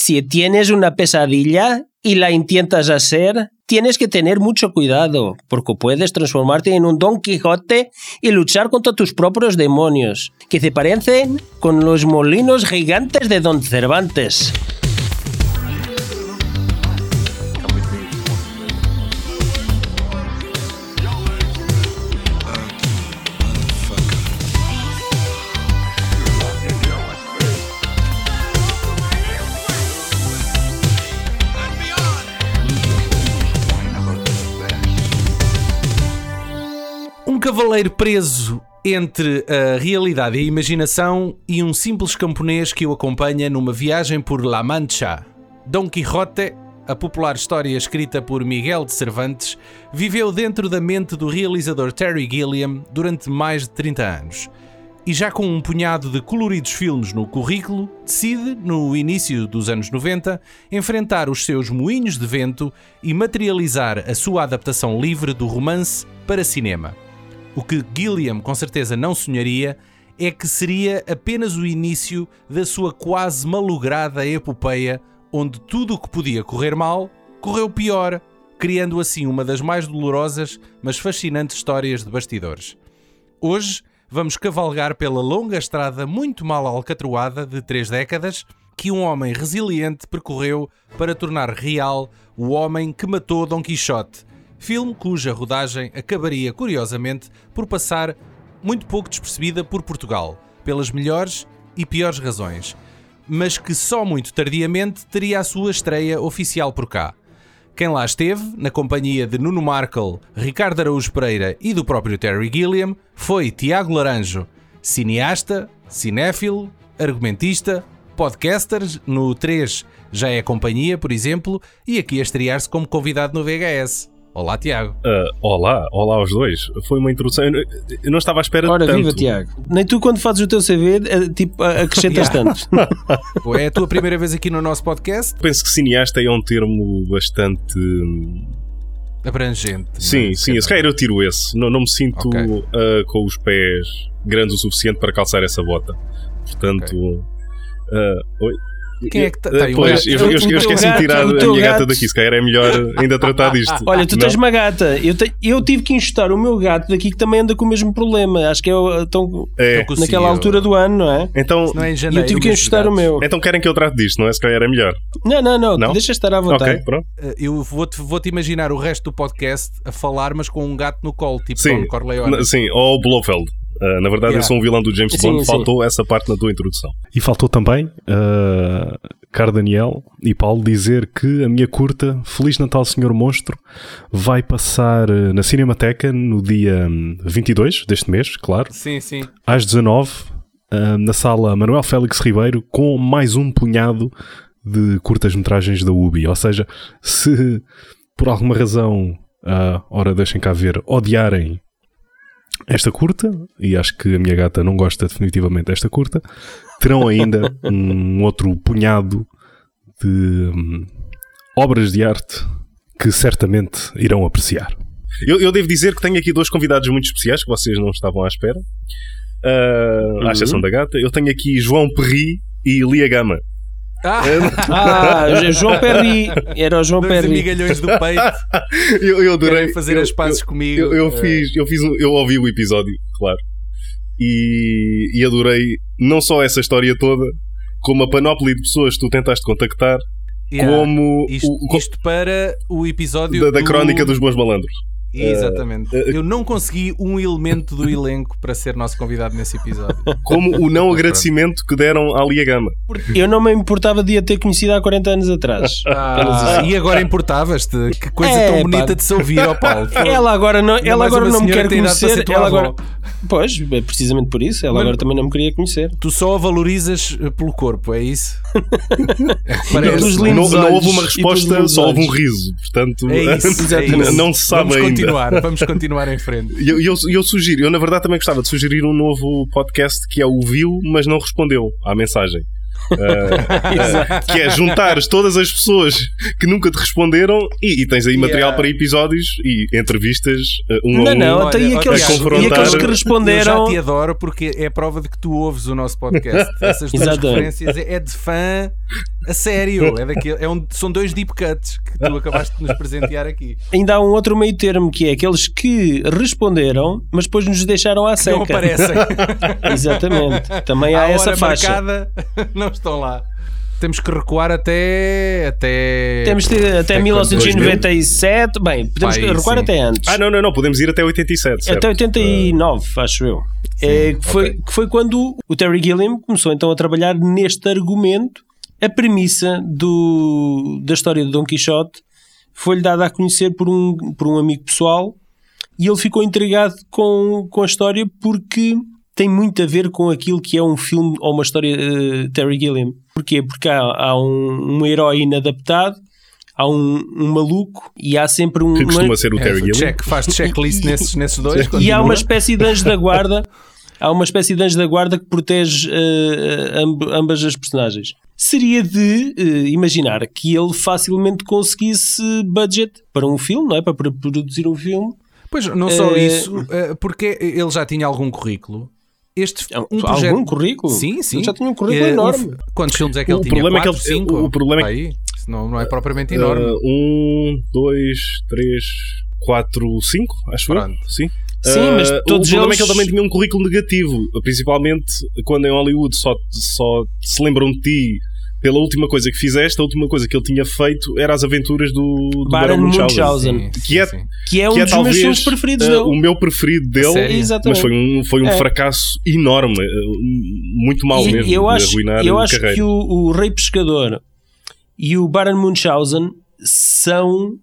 Si tienes una pesadilla y la intentas hacer, tienes que tener mucho cuidado, porque puedes transformarte en un Don Quijote y luchar contra tus propios demonios, que se parecen con los molinos gigantes de Don Cervantes. Cavaleiro preso entre a realidade e a imaginação e um simples camponês que o acompanha numa viagem por La Mancha. Dom Quixote, a popular história escrita por Miguel de Cervantes, viveu dentro da mente do realizador Terry Gilliam durante mais de 30 anos. E já com um punhado de coloridos filmes no currículo, decide, no início dos anos 90, enfrentar os seus moinhos de vento e materializar a sua adaptação livre do romance para cinema. O que Gilliam com certeza não sonharia é que seria apenas o início da sua quase malograda epopeia, onde tudo o que podia correr mal correu pior, criando assim uma das mais dolorosas, mas fascinantes histórias de bastidores. Hoje vamos cavalgar pela longa estrada muito mal alcatroada de três décadas que um homem resiliente percorreu para tornar real o homem que matou Dom Quixote, filme cuja rodagem acabaria, curiosamente, por passar muito pouco despercebida por Portugal, pelas melhores e piores razões, mas que só muito tardiamente teria a sua estreia oficial por cá. Quem lá esteve, na companhia de Nuno Markle, Ricardo Araújo Pereira e do próprio Terry Gilliam, foi Tiago Laranjo, cineasta, cinéfilo, argumentista, podcaster, no 3 já é companhia, por exemplo, e aqui a estrear-se como convidado no VHS. Olá, Tiago. Uh, olá, olá aos dois. Foi uma introdução. Eu, eu não estava à espera Ora, de tanto. viva Tiago. Nem tu, quando fazes o teu CV, eh, tipo, acrescentas tantos. É a tua primeira vez aqui no nosso podcast? Penso que cineasta é um termo bastante. hum, Abrangente. Sim, é? sim, se calhar eu tiro esse. Não, não me sinto Ok. uh, com os pés grandes o suficiente para calçar essa bota. Portanto. uh, oi? Quem é que tá- tá aí o Pois, eu, eu, O eu teu esqueci-me de tirar o a minha gata gato. daqui. Se calhar é melhor ainda tratar disto. Olha, tu Não? tens uma gata. Eu, te- eu tive que enxutar o meu gato daqui que também anda com o mesmo problema. Acho que é o- tão, É. Naquela eu- altura do ano, não é? Então, Não é janeiro. eu tive que enxutar o meu. então querem que eu trate disto, não é? Se calhar é melhor. Não, não, não. Não? Deixa estar à vontade. Ok, pronto. Uh, Eu vou-te vou-te imaginar o resto do podcast a falar, mas com um gato no colo, tipo Sim, Don Corleone. Sim, ou Blofeld. Uh, na verdade, Yeah. eu sou um vilão do James Sim, Bond. sim. Faltou essa parte na tua introdução. E faltou também, uh, Caro Daniel e Paulo, dizer que a minha curta Feliz Natal Senhor Monstro vai passar uh, na Cinemateca no dia hum, 22 deste mês, claro, Sim, sim. às 19 uh, na sala Manuel Félix Ribeiro, com mais um punhado de curtas-metragens da UBI. Ou seja, se por alguma razão, uh, ora deixem cá ver, odiarem esta curta, e acho que a minha gata não gosta definitivamente desta curta, terão ainda um outro punhado de hum, obras de arte que certamente irão apreciar. Eu, eu devo dizer que tenho aqui dois convidados muito especiais que vocês não estavam à espera. Uh, À exceção da gata. Eu tenho aqui João Perri e Lia Gama. Ah, Ah, João Perry. Era o João dois Perry. amigalhões do peito Eu, eu adorei. querem fazer eu, as pazes eu, comigo. Eu, eu Eh, fiz, eu fiz, eu ouvi o episódio, claro. E, e adorei não só essa história toda, como a panóplia de pessoas que tu tentaste contactar, yeah. como Isto, o- o- isto para o episódio da, da do- crónica dos bons malandros. Exatamente. Eh, Eu não consegui um elemento do elenco para ser nosso convidado nesse episódio. Como o não agradecimento que deram à Lia Gama. Eu não me importava de a ter conhecido há 40 anos atrás. Ah, e agora importavas-te? Que coisa É, tão pá. bonita de se ouvir, ó Paulo. Ela agora não, ela agora não me quer conhecer. Ela agora, avó. Pois, é precisamente por isso. Ela Mas- agora também não me queria conhecer. Tu só a valorizas eh, pelo corpo, é isso? Parece. Não, não olhos houve uma resposta, só houve um riso. Portanto, É isso, é isso. não se sabe vamos ainda. continuar, vamos continuar em frente. E eu, eu, eu sugiro, eu na verdade também gostava de sugerir um novo podcast que é o Viu, mas não respondeu à mensagem. Uh, que é juntares todas as pessoas que nunca te responderam e, e tens aí material Yeah. para episódios e entrevistas uh, um Não, a um. não, até e aqueles, confrontar- e aqueles que Eu já responderam. te adoro porque é a prova de que tu ouves o nosso podcast. Essas duas referências é de fã a sério. É daquele, é um, são dois deep cuts que tu acabaste de nos presentear aqui. Ainda há um outro meio termo que é aqueles que responderam, mas depois nos deixaram à Que não seca. aparecem. Exatamente. Também há essa hora faixa. marcada não estão lá. Temos que recuar até. até Temos de até Até 1997. Bem, podemos Pá, aí recuar sim. até antes. Ah, não, não, não, podemos ir até 87. certo? Até 89, acho eu. É, que, foi, que foi quando o Terry Gilliam começou então a trabalhar neste argumento. A premissa do, da história do Dom Quixote foi-lhe dada a conhecer por um, por um amigo pessoal e ele ficou intrigado com, com a história porque tem muito a ver com aquilo que é um filme ou uma história de Terry Gilliam. Porquê? Porque há, há um, um herói inadaptado, há um, um maluco e há sempre um. Que uma- costuma ser o Terry É, Gilliam. check, faz checklist nesses, nesses dois. e há uma espécie de anjo da guarda. Há uma espécie de anjo da guarda que protege amb- ambas as personagens. Seria de eh, imaginar que ele facilmente conseguisse budget para um filme, não é? Para pro- produzir um filme. Pois, não só Eh, isso, porque ele já tinha algum currículo. Este É um- um algum projeto... currículo? Sim, sim. Ele já tinha um currículo enorme. f- Quantos filmes é que ele O tinha? problema é que ele- cinco? o problema é que- Aí, isso não, não é propriamente enorme. Uh, um, dois, três, quatro, cinco, acho Pronto. eu. Sim. Sim, Uh, mas todos o problema é eles- que ele também tinha um currículo negativo, principalmente quando em Hollywood só, só se lembram de ti pela última coisa que fizeste. A última coisa que ele tinha feito era as aventuras do, do Baron Baron Munchausen. Munchausen. Sim, Que é- sim. Que é um que é dos meus talvez filmes preferidos uh, dele. o meu preferido dele, mas foi um, foi um É. fracasso enorme, uh, muito mal E mesmo, eu acho, arruinar eu a acho carreira. que o, o Rei Pescador e o Baron Munchausen são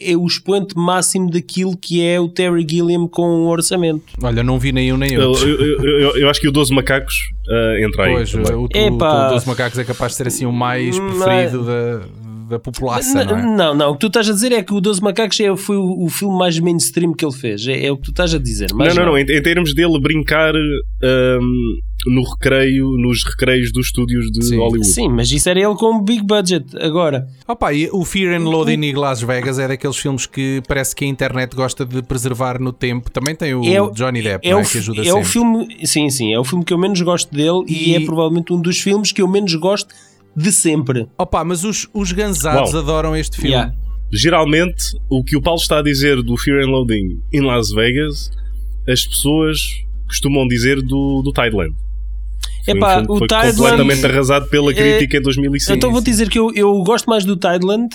é o expoente máximo daquilo que é o Terry Gilliam com o orçamento. Olha, não vi nenhum nem Eu, outro. eu, eu- eu- eu acho que o 12 Macacos uh, entra aí. Pois, o, o, o Doce Macacos é capaz de ser assim o mais Não preferido da, da população, não é? não, não, o que tu estás a dizer é que o 12 Macacos é, foi o, o filme mais mainstream que ele fez. É, é o que tu estás a dizer. Mas não, não, não. Em, em termos dele brincar hum, no recreio, nos recreios dos estúdios de Sim. Hollywood. Sim, mas isso era ele com um big budget. Agora, Opa, e o Fear and Loathing em Las Vegas é daqueles filmes que parece que a internet gosta de preservar no tempo. Também tem o É o- Johnny Depp, é não o, é? que ajuda é sempre. o filme, sim, sim, é o filme que eu menos gosto dele e, E- é provavelmente um dos filmes que eu menos gosto de sempre. Opa, mas os, os gansados Uau. adoram este filme. Yeah. Geralmente, o que o Paulo está a dizer do Fear and Loading em Las Vegas, as pessoas costumam dizer do, do Tideland. Foi Epá, um que o foi Tideland- completamente arrasado pela É- crítica em 2005. Então vou dizer que eu, eu gosto mais do Tideland,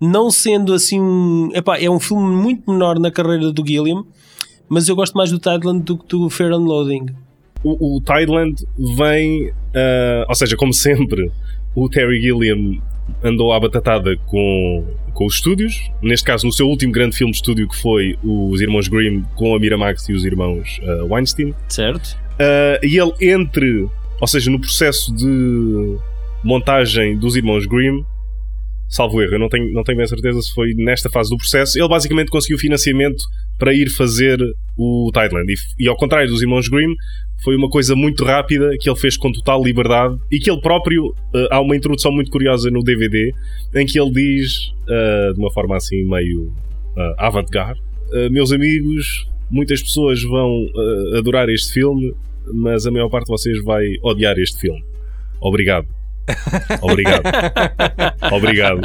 não sendo assim. um- Epá, é um filme muito menor na carreira do Gilliam, mas eu gosto mais do Tideland do que do Fair and Loading. o, o Tideland vem, ah, ou seja, como sempre, o Terry Gilliam andou à batatada com, com os estúdios. Neste caso, no seu último grande filme de estúdio, que foi os Irmãos Grimm com a Miramax e os irmãos ah, Weinstein. Certo? Ah, e ele, entre, ou seja, no processo de montagem dos Irmãos Grimm, salvo erro, eu não tenho, não tenho bem certeza se foi nesta fase do processo, ele basicamente conseguiu financiamento para ir fazer o Tideland. E, e ao contrário dos Irmãos Grimm, foi uma coisa muito rápida que ele fez com total liberdade e que ele próprio, ah, há uma introdução muito curiosa no DVD em que ele diz, ah, de uma forma assim meio ah, avant-garde, meus amigos, muitas pessoas vão adorar este filme, mas a maior parte de vocês vai odiar este filme. Obrigado. Obrigado. Obrigado.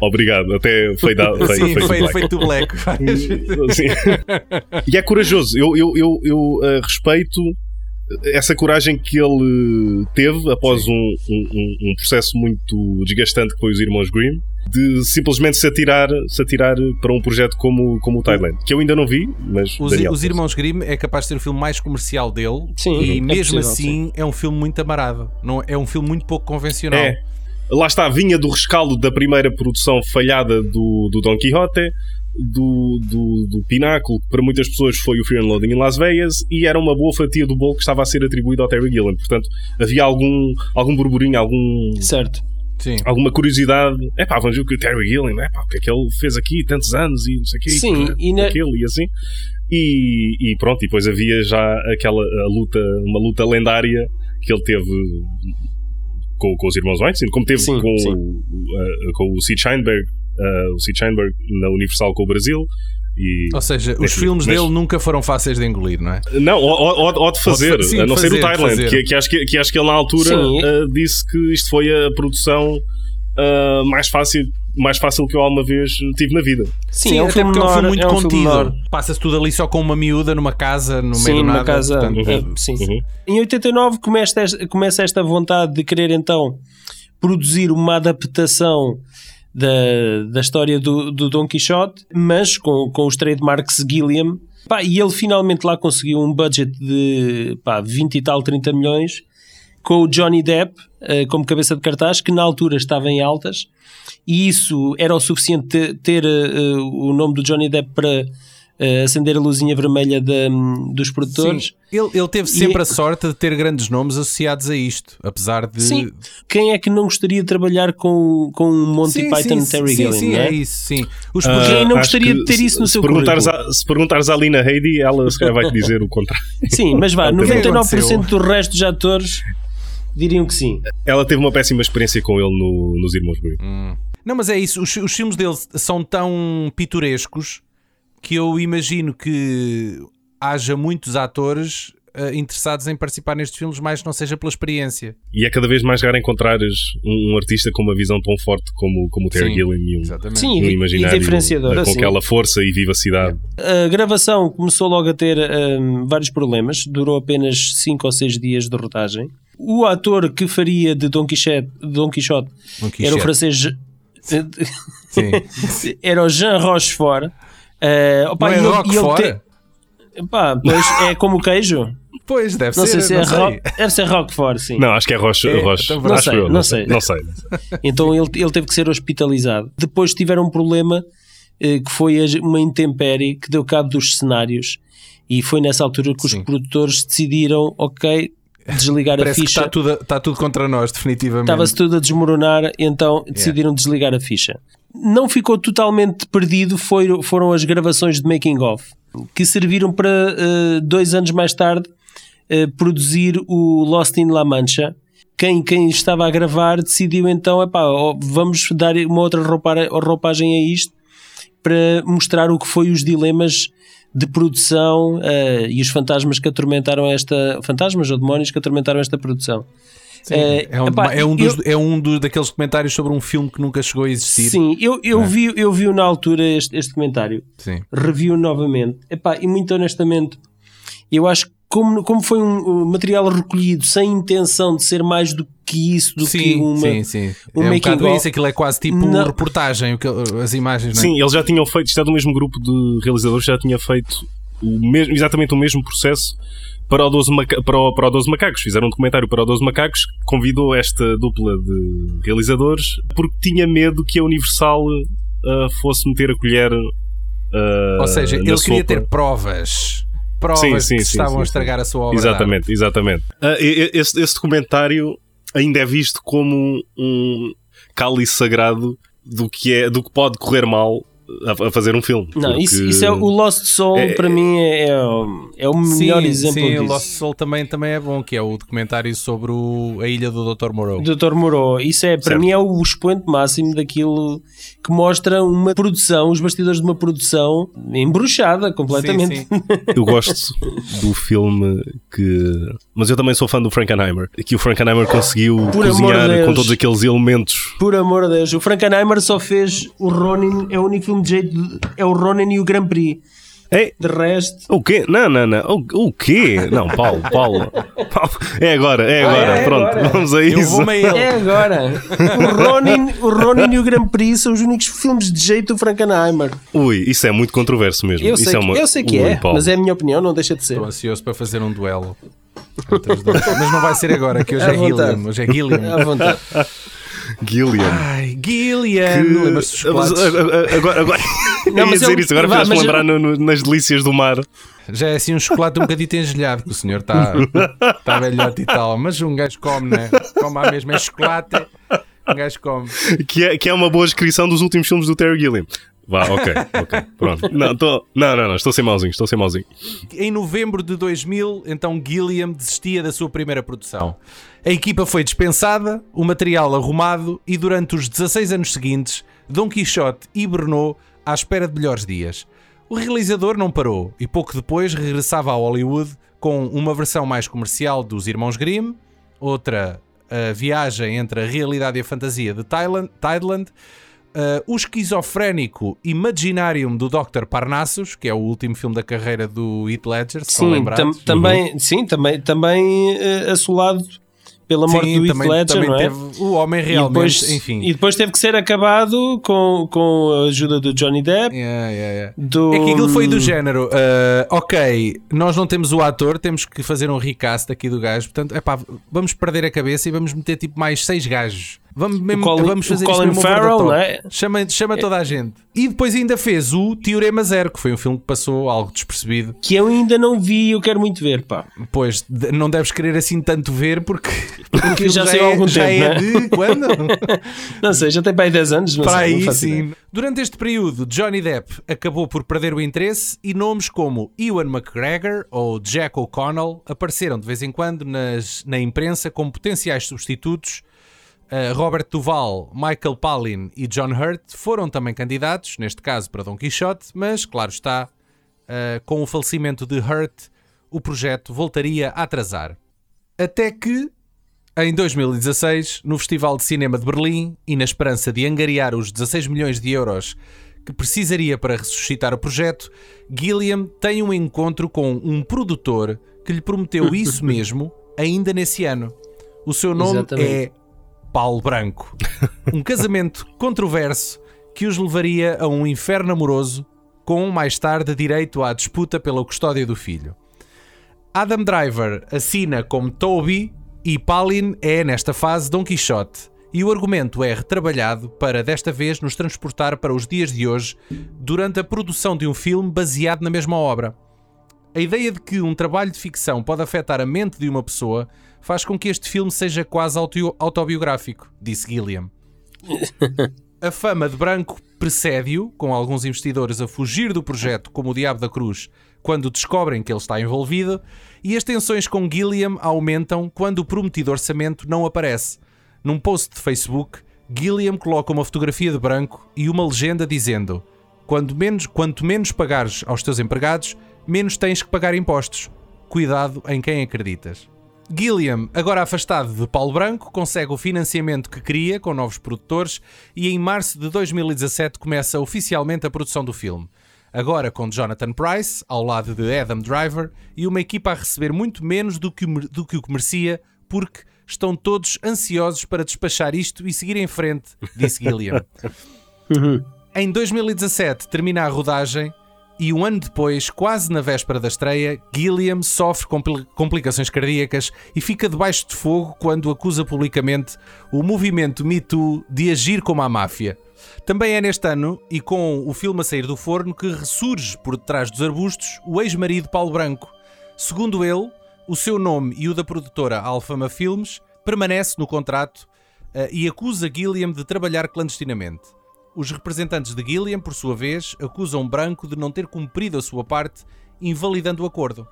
Obrigado. Até foi dado. Foi, Sim, foi, foi, do Black. Sim. E é corajoso. Eu, eu, eu, eu eh, respeito essa coragem que ele teve após um, um, um- processo muito desgastante que foi os Irmãos Grimm, de simplesmente se atirar, se atirar para um projeto como, como o Thailand, que eu ainda não vi, mas Os, Daniel, os Irmãos Grimm é capaz de ser o filme mais comercial dele Sim, e é mesmo possível, assim é um filme muito amarado. Não, é um filme muito pouco convencional. É. Lá está, vinha do rescaldo da primeira produção falhada do, do Don Quixote, do, do, do pináculo, que para muitas pessoas foi o Fear and Loading em Las Vegas, e era uma boa fatia do bolo que estava a ser atribuído ao Terry Gilliam. Portanto, havia algum, algum burburinho, algum, Certo. Sim. alguma curiosidade. É pá, vamos ver o que o Terry Gilliam, é pá, o que é que ele fez aqui tantos anos e não sei o quê, Sim, e, e na- aquele e assim. E, e pronto, e depois havia já aquela a luta, uma luta lendária que ele teve com, com os irmãos Weinstein, como teve Sim, com, sim. o- uh, com o Sid Sheinberg, uh, o Sid Sheinberg na Universal com o Brasil. E, Ou seja, os Neste- filmes mas- dele nunca foram fáceis de engolir, não é? Não, ou, ou- ou- ou de fazer, sim, a não ser fazer, o Thailand, que, que acho que, que acho que ele na altura Sim. uh, disse que isto foi a produção uh, mais, fácil, mais fácil que eu alguma vez tive na vida. Sim, é um até filme porque é um menor, filme muito é um menor. contido. Passa-se tudo ali só com uma miúda numa casa, no meio Sim, do numa nada. casa. portanto, é, sim. Uhum. Em 89 começa esta, começa esta vontade de querer então produzir uma adaptação da, da história do, do Don Quixote, mas com, com os trademarks Gilliam. Pá, e ele finalmente lá conseguiu um budget de pá, 20 e tal, 30 milhões, com o Johnny Depp eh, como cabeça de cartaz, que na altura estava em altas, e isso era o suficiente ter, ter, eh, o nome do Johnny Depp para eh, acender a luzinha vermelha da- dos produtores. Sim, ele, ele teve sempre a sorte de ter grandes nomes associados a isto, apesar de. Sim. Quem é que não gostaria de trabalhar com, com um Monty Sim, Python sim, Terry sim, Gilliam? sim, não é? é isso, sim. Os projetos- Quem não gostaria de ter isso no se seu perguntares currículo? a, Se perguntares à Lina Headey, ela se calhar vai-te dizer o contrário. Sim, mas vá, O que é que 99% aconteceu? do resto dos atores diriam que sim. Ela teve uma péssima experiência com ele no- nos Irmãos Grimm. Não, mas é isso. Os, os filmes dele são tão pitorescos que eu imagino que haja muitos atores eh, interessados em participar nestes filmes, mais que não seja pela experiência. E é cada vez mais raro encontrares um, um artista com uma visão tão forte como, como o Terry Sim, Gilliam e um, Exatamente. Sim, um imaginário diferenciador. com assim. aquela força e vivacidade. A gravação começou logo a ter hum, vários problemas, durou apenas 5 ou 6 dias de rodagem. O ator que faria de Don Quixote, Don Quixote Don Quixote. era o francês. Sim. era o Jean Rochefort. Eh, opa, Não é e ele- e ele Roquefort? te- Pá, pois é como o queijo. Pois, deve Não ser. sei se é não sei. Ro... Deve ser Roquefort, sim. Não, acho que é Roche. É, Roche. então não acho sei, eu, não sei. Não sei. Então ele, ele teve que ser hospitalizado. Depois tiveram um problema eh, que foi a- uma intempérie que deu cabo dos cenários. E foi nessa altura que os Sim. produtores decidiram, ok, desligar a Parece que ficha. está tudo, a- está tudo contra nós, definitivamente. Estava-se tudo a desmoronar, então decidiram desligar a ficha. Não ficou totalmente perdido, foi- foram as gravações de making of, que serviram para eh, dois anos mais tarde eh, produzir o Lost in La Mancha. Quem, quem estava a gravar decidiu então, epá, vamos dar uma outra roupa- roupagem a isto para mostrar o que foi os dilemas de produção eh, e os fantasmas que atormentaram esta fantasmas ou demónios que atormentaram esta produção. Sim, Eh, é, um, epá, é um dos, eu- é um dos daqueles comentários sobre um filme que nunca chegou a existir. Sim, eu, eu, É. vi, eu vi na altura este, este comentário, Sim. revi-o novamente, Epá, e muito honestamente, eu acho que como, como foi um, material recolhido sem intenção de ser mais do que isso, do que Sim, uma. sim, sim. um é um making bocado of. isso, aquilo é quase tipo Não. reportagem, o que- as imagens, não é? Sim, eles já tinham feito, isto é do mesmo grupo de realizadores, já tinha feito o mesmo, exatamente o mesmo processo para o, 12 Maca- para, o, para o 12 Macacos. Fizeram um documentário para o 12 Macacos, convidou esta dupla de realizadores porque tinha medo que a Universal ah, fosse meter a colher. ah, Ou seja, ele queria sopa. ter provas. Provas Sim, sim, que sim, estavam sim, a estragar a sua obra. Exatamente, exatamente. E- esse, esse documentário ainda é visto como um cálice sagrado do que, é, do que pode correr mal a, fazer um filme. Não, Porque- isso, isso é o Lost Soul, É- para mim, é, é, o- é melhor sim, exemplo sim, disso. Lost Soul também, também é bom, que é o documentário sobre o- a ilha do Dr. Moreau. Dr. Moreau, isso é, para Certo. mim é o expoente máximo daquilo que mostra uma produção, os bastidores de uma produção embruxada completamente. Sim, sim. Eu gosto do filme que. Mas eu também sou fã do Frankenheimer. Que o Frankenheimer conseguiu Por cozinhar com todos aqueles elementos. Por amor de Deus, o Frankenheimer só fez o Ronin, é o único filme de jeito, de- é o Ronin e o Grand Prix. Ei, De resto, o quê? Não, não, não. O, o quê? Não, Paulo, Paulo. Paulo. É agora, é agora. é Pronto, agora. vamos a Eu isso. a ele. é agora. O Ronin, o Ronin e o Grand Prix são os únicos filmes de jeito do Frankenheimer. Ui, isso é muito controverso mesmo. Eu isso sei, é que, uma... eu sei que Ui, é, Paulo. mas é a minha opinião, não deixa de ser. Estou ansioso para fazer um duelo. Mas não vai ser agora, que hoje À é vontade. Gilliam. Hoje é Gilliam. À vontade. Gilliam. Ai, Gilliam! Que- Lembras-te dos chocolates? Agora, agora... Não, eu ia dizer ele- isso, agora vá, fizeste-me mas lembrar eu- no- nas delícias do mar. Já é assim um chocolate um bocadinho engelhado, que o senhor está tá velhote e tal. Mas um gajo come, né? Come à mesma. É chocolate, um gajo come. que é, que é uma boa descrição dos últimos filmes do Terry Gilliam. Vá, ok, ok. Pronto. Não, tô, não, não, não, estou sem mauzinho, estou sem mauzinho. Em novembro de 2000, então Gilliam desistia da sua primeira produção. A equipa foi dispensada, o material arrumado e durante os 16 anos seguintes, Dom Quixote hibernou à espera de melhores dias. O realizador não parou e pouco depois regressava a Hollywood com uma versão mais comercial dos Irmãos Grimm, outra a viagem entre a realidade e a fantasia de Thailand, Thailand Uh, o esquizofrénico Imaginarium do Dr. Parnassus, que é o último filme da carreira do Heath Ledger, se sim, tam também, uhum. sim, também, também uh, assolado pela morte Sim, do Heath Ledger, também não é? Teve o homem realmente, e depois, enfim. E depois teve que ser acabado com, com a ajuda do Johnny Depp. Yeah, yeah, yeah. Do... É que aquilo foi do género, uh, ok, nós não temos o ator, temos que fazer um recast aqui do gajo, portanto, epá, vamos perder a cabeça e vamos meter tipo mais seis gajos. Vamos, mesmo, Colin, vamos fazer Colin isto Farrell, né? chama, chama toda a gente. E depois ainda fez o Teorema Zero, que foi um filme que passou algo despercebido. Que eu ainda não vi e eu quero muito ver, pá. Pois, não deves querer assim tanto ver porque, porque já, já sei há é, algum já tempo, é né? de quando? não sei, já tem para aí 10 anos, não para sei. Aí, sim. Durante este período, Johnny Depp acabou por perder o interesse e nomes como Ewan McGregor ou Jack O'Connell apareceram de vez em quando nas, na imprensa como potenciais substitutos Uh, Robert Duval, Michael Palin e John Hurt foram também candidatos, neste caso para Don Quixote, mas, claro está, uh, com o falecimento de Hurt, o projeto voltaria a atrasar. Até que, em 2016, no Festival de Cinema de Berlim, e na esperança de angariar os 16 milhões de euros que precisaria para ressuscitar o projeto, Gilliam tem um encontro com um produtor que lhe prometeu isso mesmo ainda nesse ano. O seu nome Exatamente. é Paulo Branco. Um casamento controverso que os levaria a um inferno amoroso, com mais tarde direito à disputa pela custódia do filho. Adam Driver assina como Toby e Palin é, nesta fase, Don Quixote. E o argumento é retrabalhado para, desta vez, nos transportar para os dias de hoje, durante a produção de um filme baseado na mesma obra. A ideia de que um trabalho de ficção pode afetar a mente de uma pessoa faz com que este filme seja quase autobiográfico, disse Gilliam. A fama de Branco precede-o, com alguns investidores a fugir do projeto como o Diabo da Cruz quando descobrem que ele está envolvido, e as tensões com Gilliam aumentam quando o prometido orçamento não aparece. Num post de Facebook, Gilliam coloca uma fotografia de Branco e uma legenda dizendo: Quanto menos, quanto menos pagares aos teus empregados, menos tens que pagar impostos. Cuidado em quem acreditas. Gilliam, agora afastado de Paulo Branco, consegue o financiamento que queria com novos produtores e em março de 2017 começa oficialmente a produção do filme. Agora com Jonathan Price, ao lado de Adam Driver, e uma equipa a receber muito menos do que, do que o que merecia, porque estão todos ansiosos para despachar isto e seguir em frente, disse Gilliam. em 2017 termina a rodagem e um ano depois, quase na véspera da estreia, Gilliam sofre compl complicações cardíacas e fica debaixo de fogo quando acusa publicamente o movimento Me Too de agir como a máfia. Também é neste ano, e com o filme a sair do forno, que ressurge por detrás dos arbustos o ex-marido Paulo Branco. Segundo ele, o seu nome e o da produtora Alfama Filmes permanece no contrato uh, e acusa Gilliam de trabalhar clandestinamente. Os representantes de Gilliam, por sua vez, acusam Branco de não ter cumprido a sua parte, invalidando o acordo.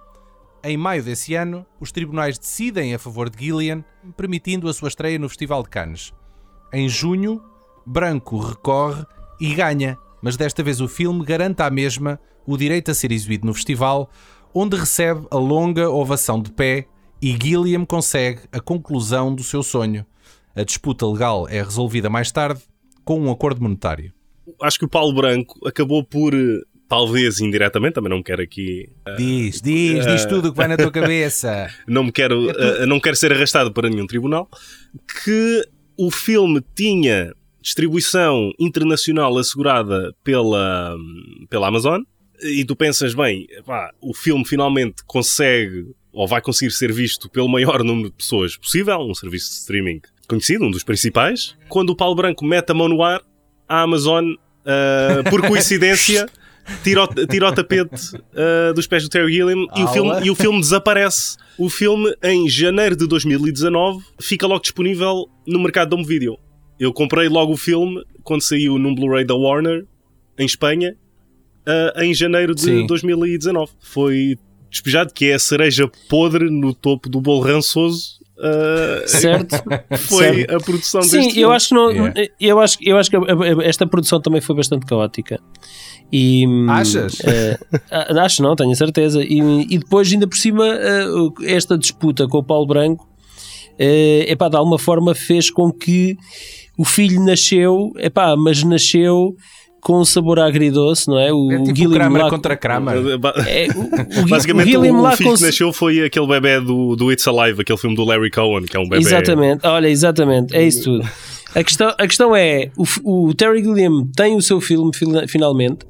Em maio desse ano, os tribunais decidem a favor de Gilliam, permitindo a sua estreia no Festival de Cannes. Em junho, Branco recorre e ganha, mas desta vez o filme garante à mesma o direito a ser exibido no festival, onde recebe a longa ovação de pé e Gilliam consegue a conclusão do seu sonho. A disputa legal é resolvida mais tarde com um acordo monetário. Acho que o Paulo Branco acabou por, eh, talvez indiretamente, também não me quero aqui. Uh, diz, diz, uh, diz tudo o que vai na tua cabeça. não me quero, uh, não quero ser arrastado para nenhum tribunal. Que o filme tinha distribuição internacional assegurada pela, pela Amazon. E tu pensas, bem, pá, o filme finalmente consegue ou vai conseguir ser visto pelo maior número de pessoas possível, um serviço de streaming conhecido, um dos principais. Quando o Paulo Branco mete a mão no ar, a Amazon, uh, por coincidência, tira o, tira o tapete uh, dos pés do Terry Gilliam e o, filme, e o filme desaparece. O filme, em janeiro de 2019, fica logo disponível no mercado de home video. Eu comprei logo o filme quando saiu num Blu-ray da Warner em Espanha uh, em janeiro de Sim. 2019. Foi despejado que é a cereja podre no topo do bolo rançoso. Uh, Certo? foi Certo. a produção Sim, deste eu filme. acho que não, Yeah. eu acho, eu acho que esta produção também foi bastante caótica. E, hum, Achas? a- acho não, tenho a certeza. E, e depois, ainda por cima, o- esta disputa com o Paulo Branco, é epá, de alguma forma fez com que o filho nasceu, epá, mas nasceu com um sabor agridoce, não é? O, É tipo Gilliam Kramer lá- contra Kramer. Ba- é, o, o, Basicamente, o o, filho cons- que nasceu foi aquele bebê do, do It's Alive, aquele filme do Larry Cohen, que é um bebê. Exatamente, olha, exatamente, é isso tudo. A questão, a questão é: o, o Terry Gilliam tem o seu filme fina- finalmente.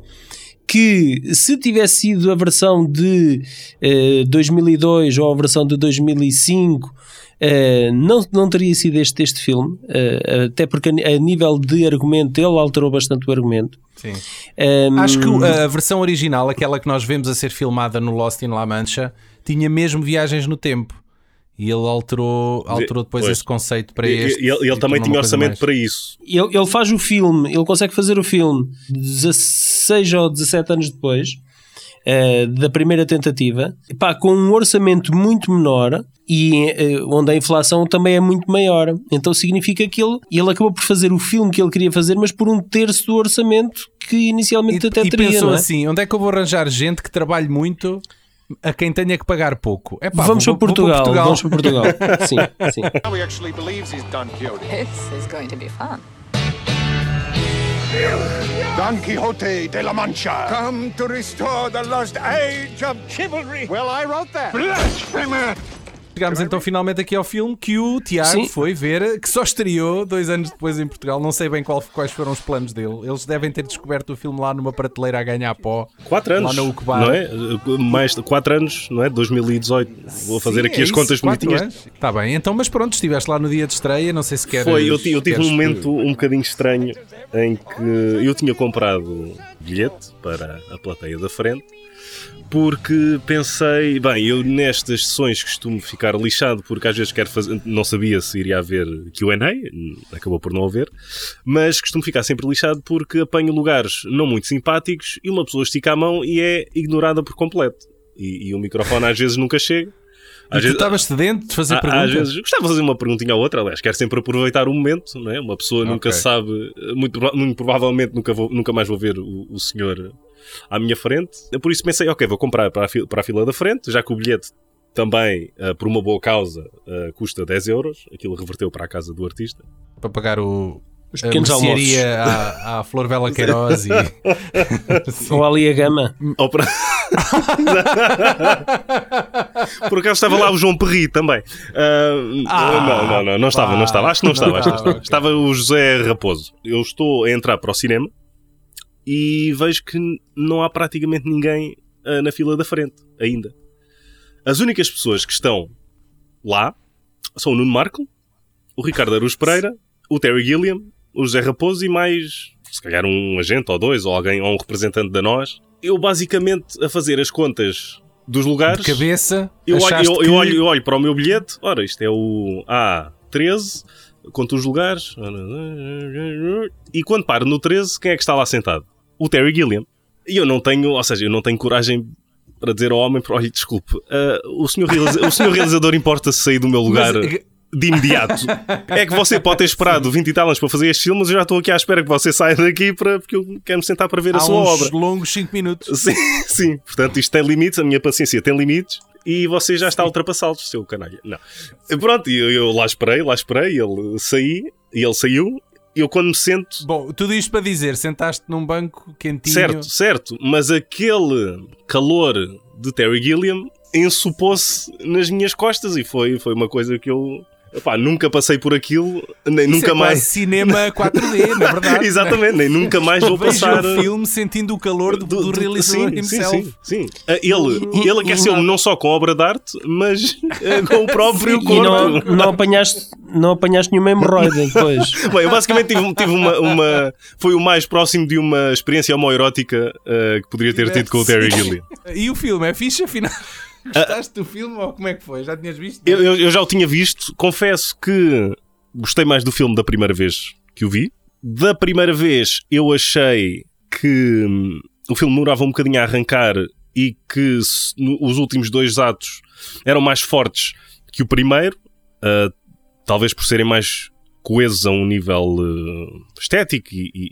Que se tivesse sido a versão de eh, 2002 ou a versão de 2005, eh, não, não teria sido este, este filme, eh, até porque a, a nível de argumento ele alterou bastante o argumento. Sim. Ehm, Acho que a versão original, aquela que nós vemos a ser filmada no Lost in La Mancha, tinha mesmo viagens no tempo. E ele alterou, alterou depois Pois. esse conceito para E- este. e ele, ele também tinha orçamento mais- para isso. ele, ele faz o filme, ele consegue fazer o filme 16 ou 17 anos depois eh, da primeira tentativa, pá, com um orçamento muito menor e eh, onde a inflação também é muito maior. Então significa que ele, ele acabou por fazer o filme que ele queria fazer, mas por um terço do orçamento que inicialmente E, até e teria. pensou não é? assim: onde é que eu vou arranjar gente que trabalhe muito a quem tenha que pagar pouco? Epá, vamos vou- para Portugal, Portugal. vamos para Portugal. sim, sim. Now he actually believes he's Don Quixote. This is going to be fun. Don Quixote de la Mancha. Come to restore the lost age of chivalry. Well, I wrote that. Blasphemer! Chegámos então finalmente aqui ao filme que o Tiago Sim. foi ver, que só estreou dois anos depois em Portugal. Não sei bem qual- quais foram os planos dele. Eles devem ter descoberto o filme lá numa prateleira a ganhar pó. Quatro anos, Lá na Ucbar. não é? Mais de quatro anos, não é? 2018. Vou fazer Sim, aqui é as isso, contas bonitinhas. anos. Tá bem, então, mas pronto, estiveste lá no dia de estreia. Não sei se queres. Foi, eu, eu tive um momento um bocadinho estranho em que eu tinha comprado bilhete para a plateia da frente porque pensei, bem, eu nestas sessões costumo ficar lixado porque às vezes quero fazer, não sabia se iria haver Q&A, acabou por não haver, mas costumo ficar sempre lixado porque apanho lugares não muito simpáticos e uma pessoa estica a mão e é ignorada por completo. E, e o microfone às vezes nunca chega. Tu estavas sedento de fazer Há- perguntas? Às vezes gostava de fazer uma perguntinha ou outra, aliás, quero sempre aproveitar o momento, não é? Uma pessoa nunca Ok. sabe, muito, muito provavelmente nunca, vou- nunca mais vou ver o, o senhor à minha frente. Eu por isso pensei, ok, vou comprar para a, fi- para a fila da frente, já que o bilhete também, ah, por uma boa causa, ah, custa 10 euros. Aquilo reverteu para a casa do artista. Para pagar o. Os a pequenos almoços. mercearia à, à Flor Bela Queiroz e. Ou ali a gama. Ou para- Por acaso estava lá o João Perri também. Ah, não, não, não, não estava, não estava. Acho que não estava. acho que não estava. ok. Estava o José Raposo. Eu estou a entrar para o cinema e vejo que não há praticamente ninguém ah, na fila da frente ainda. As únicas pessoas que estão lá são o Nuno Marco, o Ricardo Aruz Pereira, o Terry Gilliam, o José Raposo e mais, se calhar, um agente ou dois, ou alguém, ou um representante da nós. Eu, basicamente, a fazer as contas dos lugares. De cabeça. Eu olho, eu, que- eu olho, eu olho para o meu bilhete, ora, isto é o A13, conto os lugares, e quando paro no 13, quem é que está lá sentado? O Terry Gilliam. E eu não tenho, ou seja, eu não tenho coragem para dizer ao homem, olha, desculpe, ah, o, senhor o senhor realizador importa-se sair do meu lugar Mas, de imediato. É que você pode ter esperado 20 e tal anos para fazer este filme, mas eu já estou aqui à espera que você saia daqui para, porque eu quero me sentar para ver a há sua uns obra. longos 5 minutos. Sim, sim. Portanto, isto tem limites, a minha paciência tem limites e você já está a ultrapassá-los, seu canalha. Não. Pronto, e eu, eu lá esperei, lá esperei, ele saí e ele saiu. E eu quando me sento. Bom, tudo isto para dizer, sentaste num banco quentinho. Certo, certo, mas aquele calor de Terry Gilliam ensopou-se nas minhas costas e foi, foi uma coisa que eu. Epá, nunca passei por aquilo, nem Isso nunca é mais. cinema 4D, na verdade. Exatamente, nem nunca mais vou Veja passar. o filme sentindo o calor do, do realizador sim, sim, himself. sim, sim. Ah, Ele, ele aqueceu-me não só com obra de arte, mas ah, com o próprio E corpo. não, não, apanhaste, não apanhaste nenhuma hemorroida depois. Bem, eu basicamente tive, tive uma, uma- Foi o mais próximo de uma experiência homoerótica ah, que poderia ter tido com o Terry Gilliam. E o filme é fixe, afinal. Gostaste do filme ou como é que foi? Já tinhas visto? Eu, eu- eu já o tinha visto, confesso que gostei mais do filme da primeira vez que o vi. Da primeira vez eu achei que hum, o filme demorava um bocadinho a arrancar e que se- no- os últimos dois atos eram mais fortes que o primeiro, uh, talvez por serem mais coesos a um nível uh, estético e, e-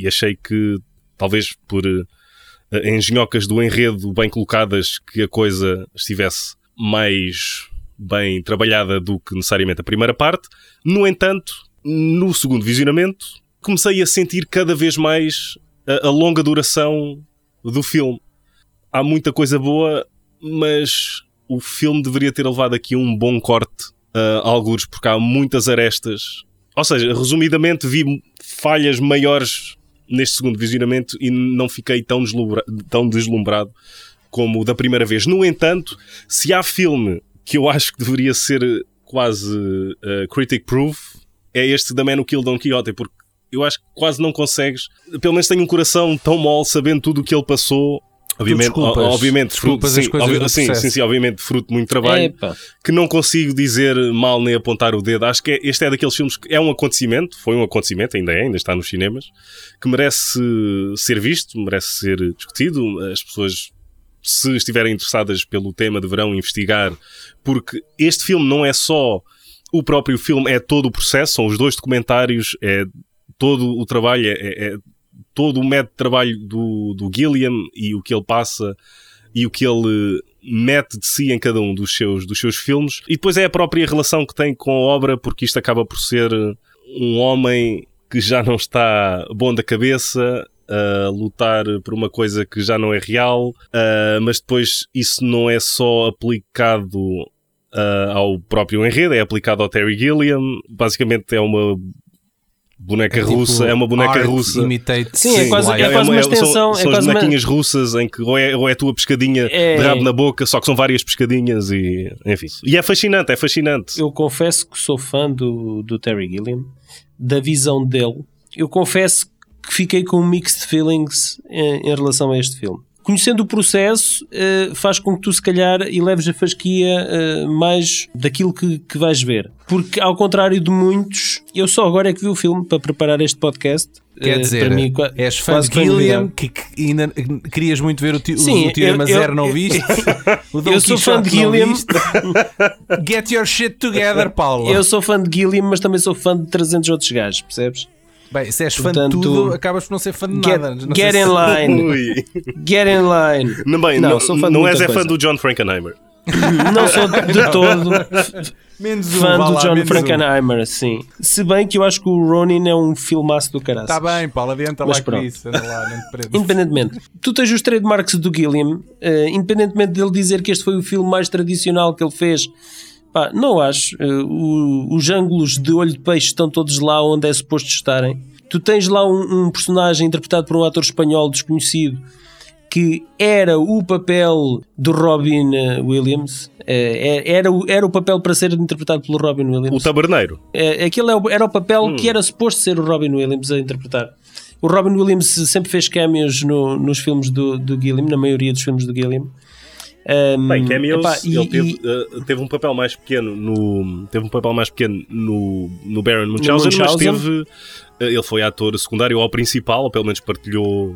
e- e achei que talvez por uh, engenhocas do enredo bem colocadas que a coisa estivesse mais bem trabalhada do que necessariamente a primeira parte. No entanto, no segundo visionamento, comecei a sentir cada vez mais a, a longa duração do filme. Há muita coisa boa, mas o filme deveria ter levado aqui um bom corte a alguns, porque há muitas arestas. Ou seja, resumidamente, vi falhas maiores neste segundo visionamento e não fiquei tão, deslumbra- tão deslumbrado como da primeira vez. No entanto, se há filme que eu acho que deveria ser quase uh, critic proof, é este da Man Who Killed Don Quixote, porque eu acho que quase não consegues. Pelo menos tenho um coração tão mole sabendo tudo o que ele passou. Obviamente, desculpas. obviamente, Desculpas fruto, as sim, coisas obvi- do sim, sim, sim, obviamente, fruto de muito trabalho Epá. que não consigo dizer mal nem apontar o dedo. Acho que é- este é daqueles filmes que é um acontecimento, foi um acontecimento, ainda é, ainda está nos cinemas, que merece ser visto, merece ser discutido. As pessoas, se estiverem interessadas pelo tema, deverão investigar, porque este filme não é só o próprio filme, é todo o processo, são os dois documentários, é todo o trabalho, é, é todo o método de trabalho do, do Gilliam e o que ele passa e o que ele mete de si em cada um dos seus, dos seus filmes. E depois é a própria relação que tem com a obra, porque isto acaba por ser um homem que já não está bom da cabeça. A lutar por uma coisa que já não é real, mas depois isso não é só aplicado ao próprio enredo, é aplicado ao Terry Gilliam. Basicamente é uma boneca É tipo russa, é uma boneca art russa. Imitate Sim, é quase- é quase uma são- extensão, São, é as quase uma- bonequinhas russas em que ou é, ou é a tua pescadinha É. de rabo na boca, só que são várias pescadinhas e enfim. E é fascinante, é fascinante. Eu confesso que sou fã do, do Terry Gilliam, da visão dele. Eu confesso que fiquei com mixed feelings em, em relação a este filme. Conhecendo o processo, eh, faz com que tu, se calhar, eleves a fasquia eh, mais daquilo que, que vais ver. Porque, ao contrário de muitos, eu só agora é que vi o filme para preparar este podcast. Quer Eh, dizer, mim, és fã de Gilliam, que, que ainda querias muito ver o, ti, Sim, o Teorema eu- Zero, não viste? O eu sou fã de Gilliam. Get your shit together, Paulo. Eu sou fã de Gilliam, mas também sou fã de 300 outros gajos, percebes? Bem, se és fã de Portanto, tudo, acabas por não ser fã de Get, nada. Não get sei in se- line. Ui. Get in line. Não, bem, Não, não, sou fã não és é coisa. fã do John Frankenheimer. Não sou de todo Menos um, fã do lá, John menos um. Frankenheimer, sim. Se bem que eu acho que o Ronin é um filmaço do caralho. Está Tá bem, Paulo, adianta Mas lá com pronto. isso. Lá. Independentemente. Tu tens os trademarks do Gilliam, eh, independentemente dele dizer que este foi o filme mais tradicional que ele fez. Pá, não acho. Eh, o- os ângulos de olho de peixe estão todos lá onde é suposto estarem. Tu tens lá um, um personagem interpretado por um ator espanhol desconhecido que era o papel do Robin eh, Williams. Eh, era, o, era o papel para ser interpretado pelo Robin O Williams. taberneiro. É, aquele é o- era o papel que era suposto ser o Robin Williams a interpretar. O Robin Williams sempre fez cameos no- nos filmes do, do Gilliam, na maioria dos filmes do Gilliam. Um, Bem, cameos, epá, e- ele teve, e- uh, teve um papel mais pequeno no teve um papel mais pequeno no, no Baron Munchausen, mas Munchausen. teve uh, ele foi ator secundário ou principal, ou pelo menos partilhou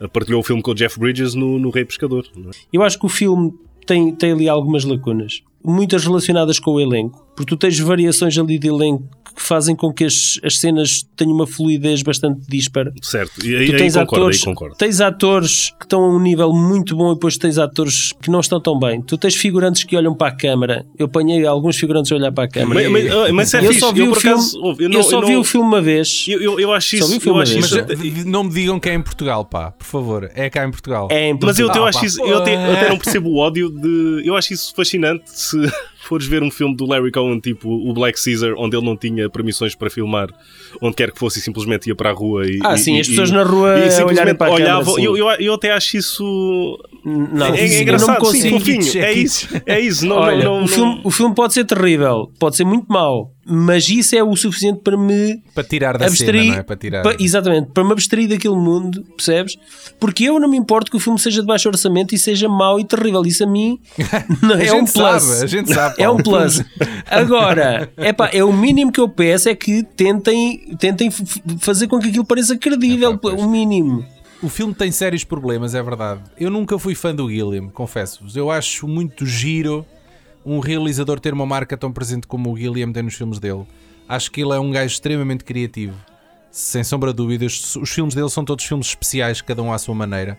uh, partilhou o filme com o Jeff Bridges no, no Rei Pescador. é? eu acho que o filme tem, tem ali algumas lacunas, muitas relacionadas com o elenco, porque tu tens variações ali de elenco que fazem com que as, as cenas tenham uma fluidez bastante dispara. Certo, e aí, Tu aí tens concordo, atores, aí concordo. tens atores que estão a um nível muito bom e depois tens atores que não estão tão bem. Tu tens figurantes que olham para a câmara. Eu apanhei alguns figurantes a olhar para a câmara. Mas, mas, mas é eu fixe, só vi, eu o, por filme, acaso, eu não- só não- vi o filme uma vez. Eu, eu, eu acho Só vi isso, o filme eu acho uma Mas isso. eh, não me digam que é em Portugal, pá, por favor. É cá em Portugal. É em Mas eu, Portugal. eu Ah, acho isso, eu até, eu até não percebo o ódio de. Eu acho isso fascinante se fores ver um filme do Larry Cohen, tipo o Black Caesar, onde ele não tinha permissões para filmar onde quer que fosse e simplesmente ia para a rua e. Ah, e- sim, e- as pessoas na rua e simplesmente para olhavam. sim. eu, eu, eu até acho isso Não, É, é não engraçado, consigo. sim, fofinho. É é isso. É isso. Não, Olha, não, não, o, filme, o filme pode ser terrível, pode ser muito mau, mas isso é o suficiente para me Para tirar da abstrair. cena, não é? Para tirar. pa- exatamente, para me abstrair daquele mundo, percebes? Porque eu não me importo que o filme seja de baixo orçamento e seja mau e terrível. Isso a mim não, A é um plus. sabe, a gente sabe, É um Paulo. plus. Agora, epá, é o mínimo que eu peço é que tentem, tentem fazer com que aquilo pareça credível. Pois. o mínimo. O filme tem sérios problemas, é verdade. Eu nunca fui fã do Gilliam, confesso-vos. Eu acho muito giro um realizador ter uma marca tão presente como o Gilliam tem nos filmes dele. Acho que ele é um gajo extremamente criativo. Sem sombra de dúvidas, os filmes dele são todos filmes especiais, cada um à sua maneira.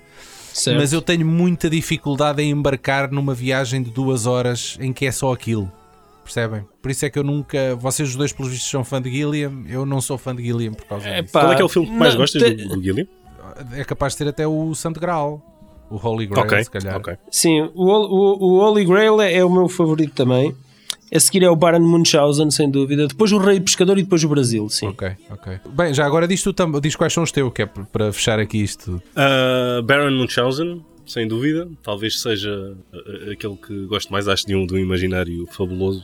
Certo? Mas eu tenho muita dificuldade em embarcar numa viagem de duas horas em que é só aquilo. Percebem? Por isso é que eu nunca. Vocês os dois, pelos vistos, são fã de Gilliam. Eu não sou fã de Gilliam por causa disso. Epá, Qual é que é o filme que mais não, gostas te- do, do Gilliam? É capaz de ser até o Santo Graal. O Holy Grail, Ok, se calhar. ok. Sim, o, o, o Holy Grail é, é o meu favorito também. A seguir é o Baron Munchausen, sem dúvida. Depois o Rei Pescador e depois o Brasil, sim. Ok, ok. Bem, já agora diz, tu, diz quais são os teus, que é para- fechar aqui isto. Uh, Baron Munchausen, sem dúvida. Talvez seja uh, aquele que gosto mais, acho, de um, de um imaginário fabuloso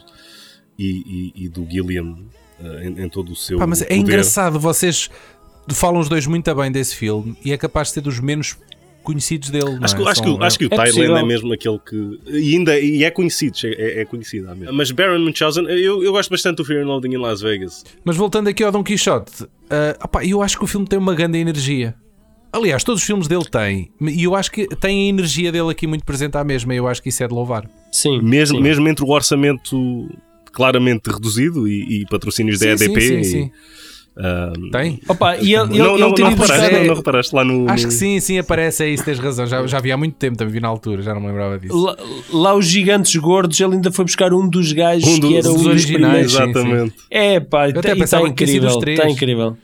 e, e- e do Gilliam uh, em, em todo o seu. Pá, mas é poder. engraçado, vocês falam os dois muito bem desse filme e é capaz de ser dos menos conhecidos dele. não Acho é? que, acho, São- que, acho que o É Thailand é mesmo aquele que. E, ainda, e é conhecido, é, é conhecido há mesmo. Mas Baron Munchausen, eu, eu gosto bastante do Fear and Loathing em Las Vegas. Mas voltando aqui ao Don Quixote, ah, opá, eu acho que o filme tem uma grande energia. Aliás, todos os filmes dele têm. E eu acho que tem a energia dele aqui muito presente à mesma. E eu acho que isso é de louvar. Sim, Mesmo, sim. mesmo entre o orçamento claramente reduzido e, e patrocínios da Sim, EDP. sim, sim, e, sim. Ah, Tem? Opa, e ele, ele, não, não, ele não, ido reparaste, não, não reparaste lá no. Acho que sim, sim, aparece, é isso, tens razão. Já, já vi há muito tempo, também vi na altura, já não me lembrava disso. Lá, lá os gigantes gordos, ele ainda foi buscar um dos gajos Um que era dos um dos originais, primeiros. sim, Exatamente. É pá, até está incrível, está incrível.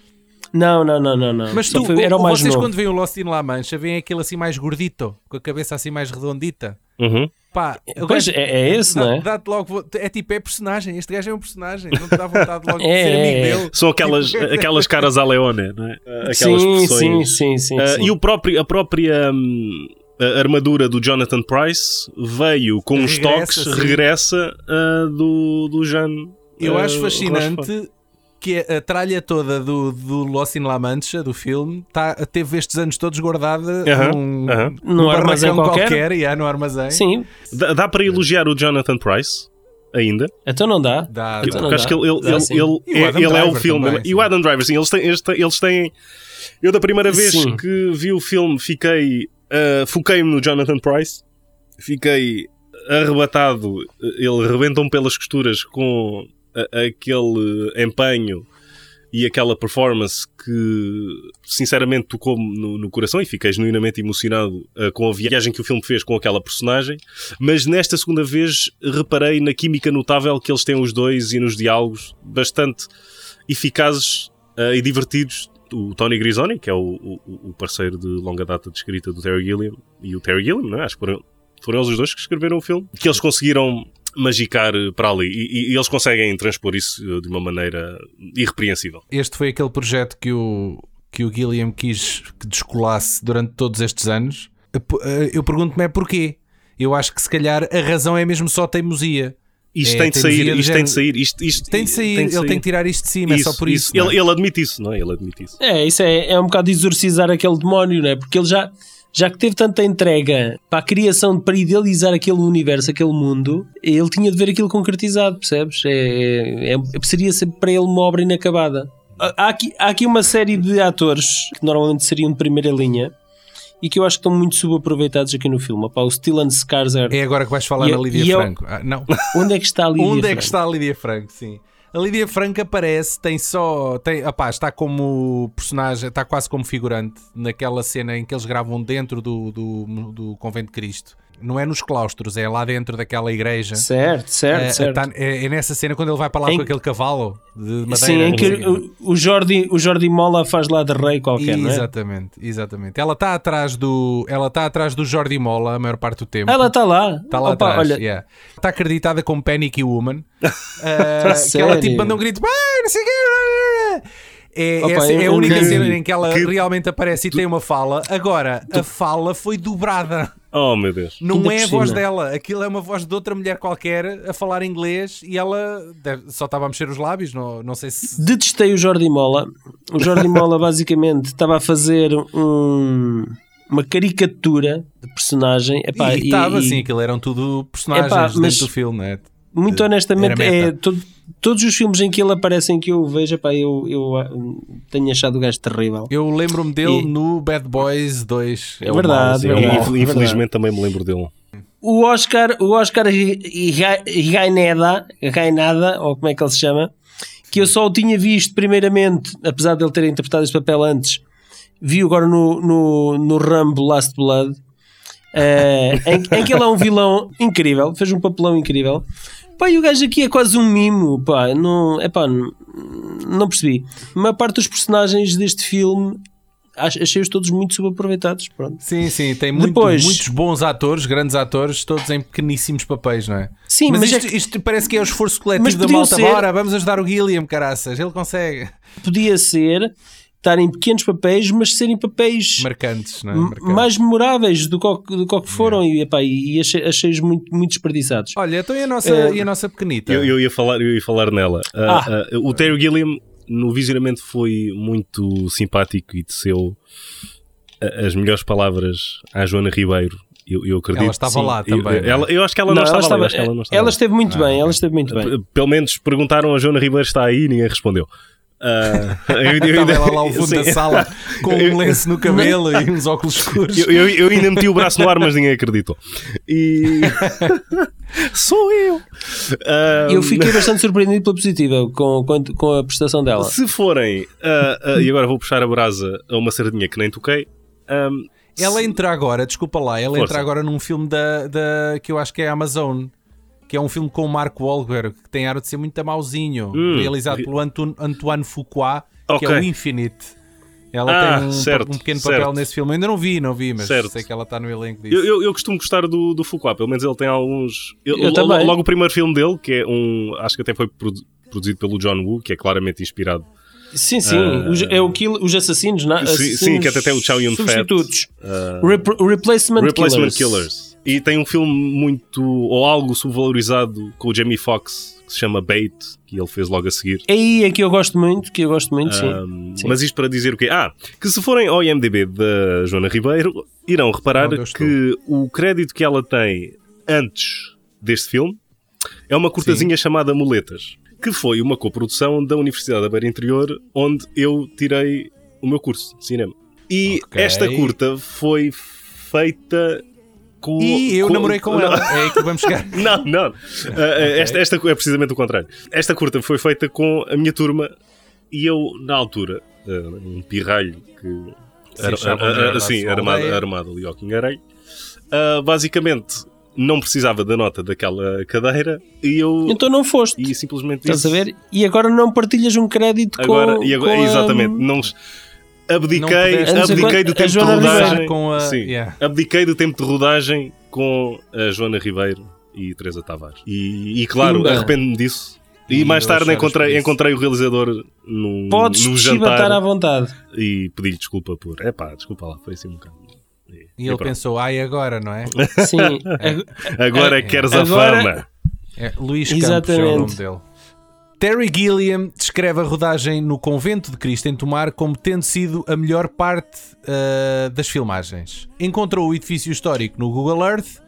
Não, não, não, não, não. Mas tu, foi- era o mais vocês novo. quando veem o Lost in La Mancha, veem aquele assim mais gordito, com a cabeça assim mais redondita. Uhum. Pá, o Pois, gajo- é, é esse, não é? dá- Dá-te logo, é tipo, é personagem, este gajo é um personagem, não te dá vontade logo de É, ser amigo é, é. dele. São aquelas, aquelas caras a Leone, não é? Aquelas sim, sim, sim, sim, Ah, sim. E o próprio, a própria hum, a armadura do Jonathan Price veio com os Regressa, toques, sim. regressa ah, do, do Jean. Eu ah, acho fascinante que a tralha toda do, do Lost in La Mancha, do filme, tá, teve estes anos todos guardada Aham, num, aham. num Num armazém barracão qualquer. e há no armazém. Sim, Dá, dá para elogiar o Jonathan Price ainda. então não dá. Dá. Então não acho que dá. ele, ele, Dá ele, ele é, ele é o filme. também, e o. Adam Driver, sim, eles têm, eles têm, eles têm- Eu, da primeira vez Sim. que vi o filme, fiquei. ah, Foquei-me no Jonathan Price. Fiquei arrebatado. Ele rebentou-me pelas costuras com aquele empenho e aquela performance que sinceramente tocou-me no, no coração e fiquei genuinamente emocionado ah, com a viagem que o filme fez com aquela personagem. Mas nesta segunda vez reparei na química notável que eles têm os dois e nos diálogos bastante eficazes ah, e divertidos. O Tony Grisoni, que é o, o- o parceiro de longa data de escrita do Terry Gilliam, e o Terry Gilliam, não é? acho que foram, foram eles os dois que escreveram o filme, que eles conseguiram magicar eh, para ali e, e- eles conseguem transpor isso eh, de uma maneira irrepreensível. Este foi aquele projeto que o, que o Gilliam quis que descolasse durante todos estes anos. Eu Eu pergunto-me é porquê. Eu acho que se calhar a razão é mesmo só teimosia. Isto É, tem de sair, isto tem de sair, isto, isto Tem de sair, ele tem que tirar isto de cima, é só por isso. não é? Ele, ele admite isso, não é? Ele admite isso. É, isso é, é um bocado de exorcizar aquele demónio, não é? Porque ele já, já que teve tanta entrega para a criação, para idealizar aquele universo, aquele mundo, ele tinha de ver aquilo concretizado, percebes? É, é, é- seria sempre para ele uma obra inacabada. Há há aqui, há aqui uma série de atores que normalmente seriam de primeira linha e que eu acho que estão muito subaproveitados aqui no filme. Opá, o Stellan Skarsgård. É agora que vais falar E na Lídia e eu- Franco. Ah, não. Onde é que está a Lídia Onde é que Franco? está a Lídia Franco? Sim. A Lídia Franco aparece, tem só. Tem, opá, está como personagem, está quase como figurante naquela cena em que eles gravam dentro do, do, do Convento de Cristo. Não é nos claustros, é lá dentro daquela igreja. Certo, certo, É, certo. tá- é- é nessa cena quando ele vai para lá Em- com aquele cavalo de madeira. Sim, em que o o, Jordi, o Jordi Mola faz lá de rei qualquer, não é? Exatamente, exatamente. Ela está atrás do, ela está atrás do Jordi Mola a maior parte do tempo. Ela está lá. Está lá Opa, atrás, olha, yeah. Está acreditada como Panicky Woman. Ah, que ela tipo manda um grito, "Ah, não sei o quê." É, Opa, essa é a única cena em que ela que- realmente aparece e tem uma fala. Agora, a fala foi dobrada. Oh meu Deus. Não Ainda é a voz dela, aquilo é uma voz de outra mulher qualquer a falar inglês e ela deve- só estava a mexer os lábios, não, não sei se. Detestei o Jordi Mola. O Jordi Mola basicamente estava a fazer um- uma caricatura de personagem. Epá, e estava assim, aquilo eram tudo personagens Epá, dentro mas- do filme, não é? Muito honestamente, é, todo- todos os filmes em que ele aparece, em que eu vejo, epá, eu, eu ah, tenho achado o gajo terrível. Eu lembro-me dele E- no Bad Boys 2. É Verdade, é verdade. Infelizmente também me lembro dele. O Oscar, o Oscar Gaineda, Gainada, ou como é que ele se chama, que eu só o tinha visto primeiramente, apesar de ele ter interpretado este papel antes, vi agora no, no, no Rambo Last Blood, eh, em, em que ele é um vilão incrível, fez um papelão incrível. Pá, e o gajo aqui é quase um mimo, pá, não, epá, não, não percebi. A maior parte dos personagens deste filme ach- achei-os todos muito subaproveitados, pronto. Sim, sim, tem muito- Depois- muitos bons atores, grandes atores, todos em pequeníssimos papéis, não é? Sim, mas, mas é isto, isto parece que é o esforço coletivo da malta. ser- Bora, vamos ajudar o Gilliam, caraças, ele consegue. podia ser estar em pequenos papéis, mas serem papéis Marcantes, não é? Marcantes. mais memoráveis do que, o- do que foram e, epá, e achei- achei-os muito, muito desperdiçados. Olha, então e a nossa, Eh, e a nossa pequenita? Eu, eu ia falar, eu ia falar nela. Ah, Ah. ah, o Terry Gilliam no visionamento foi muito simpático e teceu a- as melhores palavras à Joana Ribeiro. Eu, eu acredito. Ela estava sim. lá Eu- também, não é? ela- eu acho que ela não, estava, lá, eu acho que ela não estava ela lá. esteve muito bem, ela esteve muito bem. P- Pelo menos perguntaram a Joana Ribeiro está aí e ninguém respondeu. Ah, eu, eu Estava ainda- ela lá ao fundo sim. da sala com um lenço no cabelo e uns óculos escuros. Eu, eu- eu ainda meti o braço no ar, mas ninguém acreditou. E. Sou eu! Ah, Eu fiquei bastante surpreendido pela positiva com, com, a prestação dela. Se forem, ah, e agora vou puxar a brasa a uma sardinha que nem toquei. ah, Ela entra agora, desculpa lá, ela Força. entra agora num filme da, da, que eu acho que é a Amazon, que é um filme com o Mark Wahlberg, que tem ar de ser muito mauzinho, Hum. realizado pelo Antoine, Antoine Fuqua, que Ok. é o Infinite. Ela Ah, tem um, certo, um pequeno certo. papel nesse filme. Eu ainda não vi, não vi, mas Certo. sei que ela está no elenco disso. eu, eu, eu costumo gostar do, do Foucault, pelo menos ele tem alguns. eu- Eu também. Logo o primeiro filme dele, que é um. Acho que até foi produ- produzido pelo John Woo, que é claramente inspirado. Sim, sim, Ah. os, é o kill, os assassinos, não? Sim, assassinos sim, que até tem o Chow Yun-fat. substitutos. ah, Repl- replacement, Replacement Killers. Killers. E tem um filme muito. ou algo subvalorizado com o Jamie Foxx, que se chama Bait, que ele fez logo a seguir. É aí é que eu gosto muito, que eu gosto muito, sim. Um, Sim. mas isto para dizer o quê? Ah, que se forem ao IMDB da Joana Ribeiro, irão reparar que o crédito que ela tem antes deste filme é uma curtazinha chamada Muletas, que foi uma coprodução da Universidade da Beira Interior, onde eu tirei o meu curso de cinema. E Ok. esta curta foi feita com. E eu com- namorei com não. ela. É aí que vamos chegar. Não, não. Uh, uh, esta, esta é precisamente o contrário. Esta curta foi feita com a minha turma e eu, na altura, uh, um pirralho que. Sim, achava uh, melhor uh, sim, dar-se armado, armado ali ao Quingarelho. Uh, basicamente, não precisava da nota daquela cadeira e eu. Então não foste. E simplesmente Estás a disse- ver? E agora não partilhas um crédito Agora, com. e agora com a- exatamente, A não abdiquei quando- do a tempo de rodagem. Com a- Sim, yeah. abdiquei do tempo de rodagem com a Joana Ribeiro e Teresa Tavares. E, e claro, arrependo-me disso. E, E mais tarde encontrei, encontrei o realizador num, Podes num te chibatar à jantar vontade. e pedi-lhe desculpa por. É pá, desculpa lá, foi assim um bocado. E, E ele pronto. pensou, ai agora, não é? Sim. Ag- Agora é que queres a Agora- fama. É, Luís Campos é o nome dele. Terry Gilliam descreve a rodagem no Convento de Cristo em Tomar como tendo sido a melhor parte ah, das filmagens. Encontrou o edifício histórico no Google Earth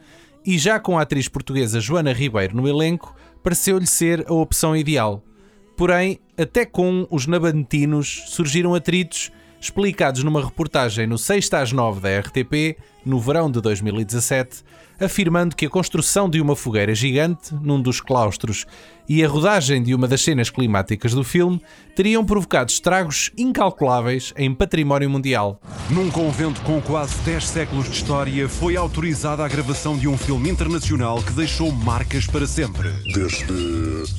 e já com a atriz portuguesa Joana Ribeiro no elenco, pareceu-lhe ser a opção ideal. Porém, até com os nabantinos surgiram atritos explicados numa reportagem no 6 às 9 da RTP, no verão de 2017, afirmando que a construção de uma fogueira gigante num dos claustros e a rodagem de uma das cenas climáticas do filme teriam provocado estragos incalculáveis em património mundial. Num convento com quase 10 séculos de história, foi autorizada a gravação de um filme internacional que deixou marcas para sempre. Desde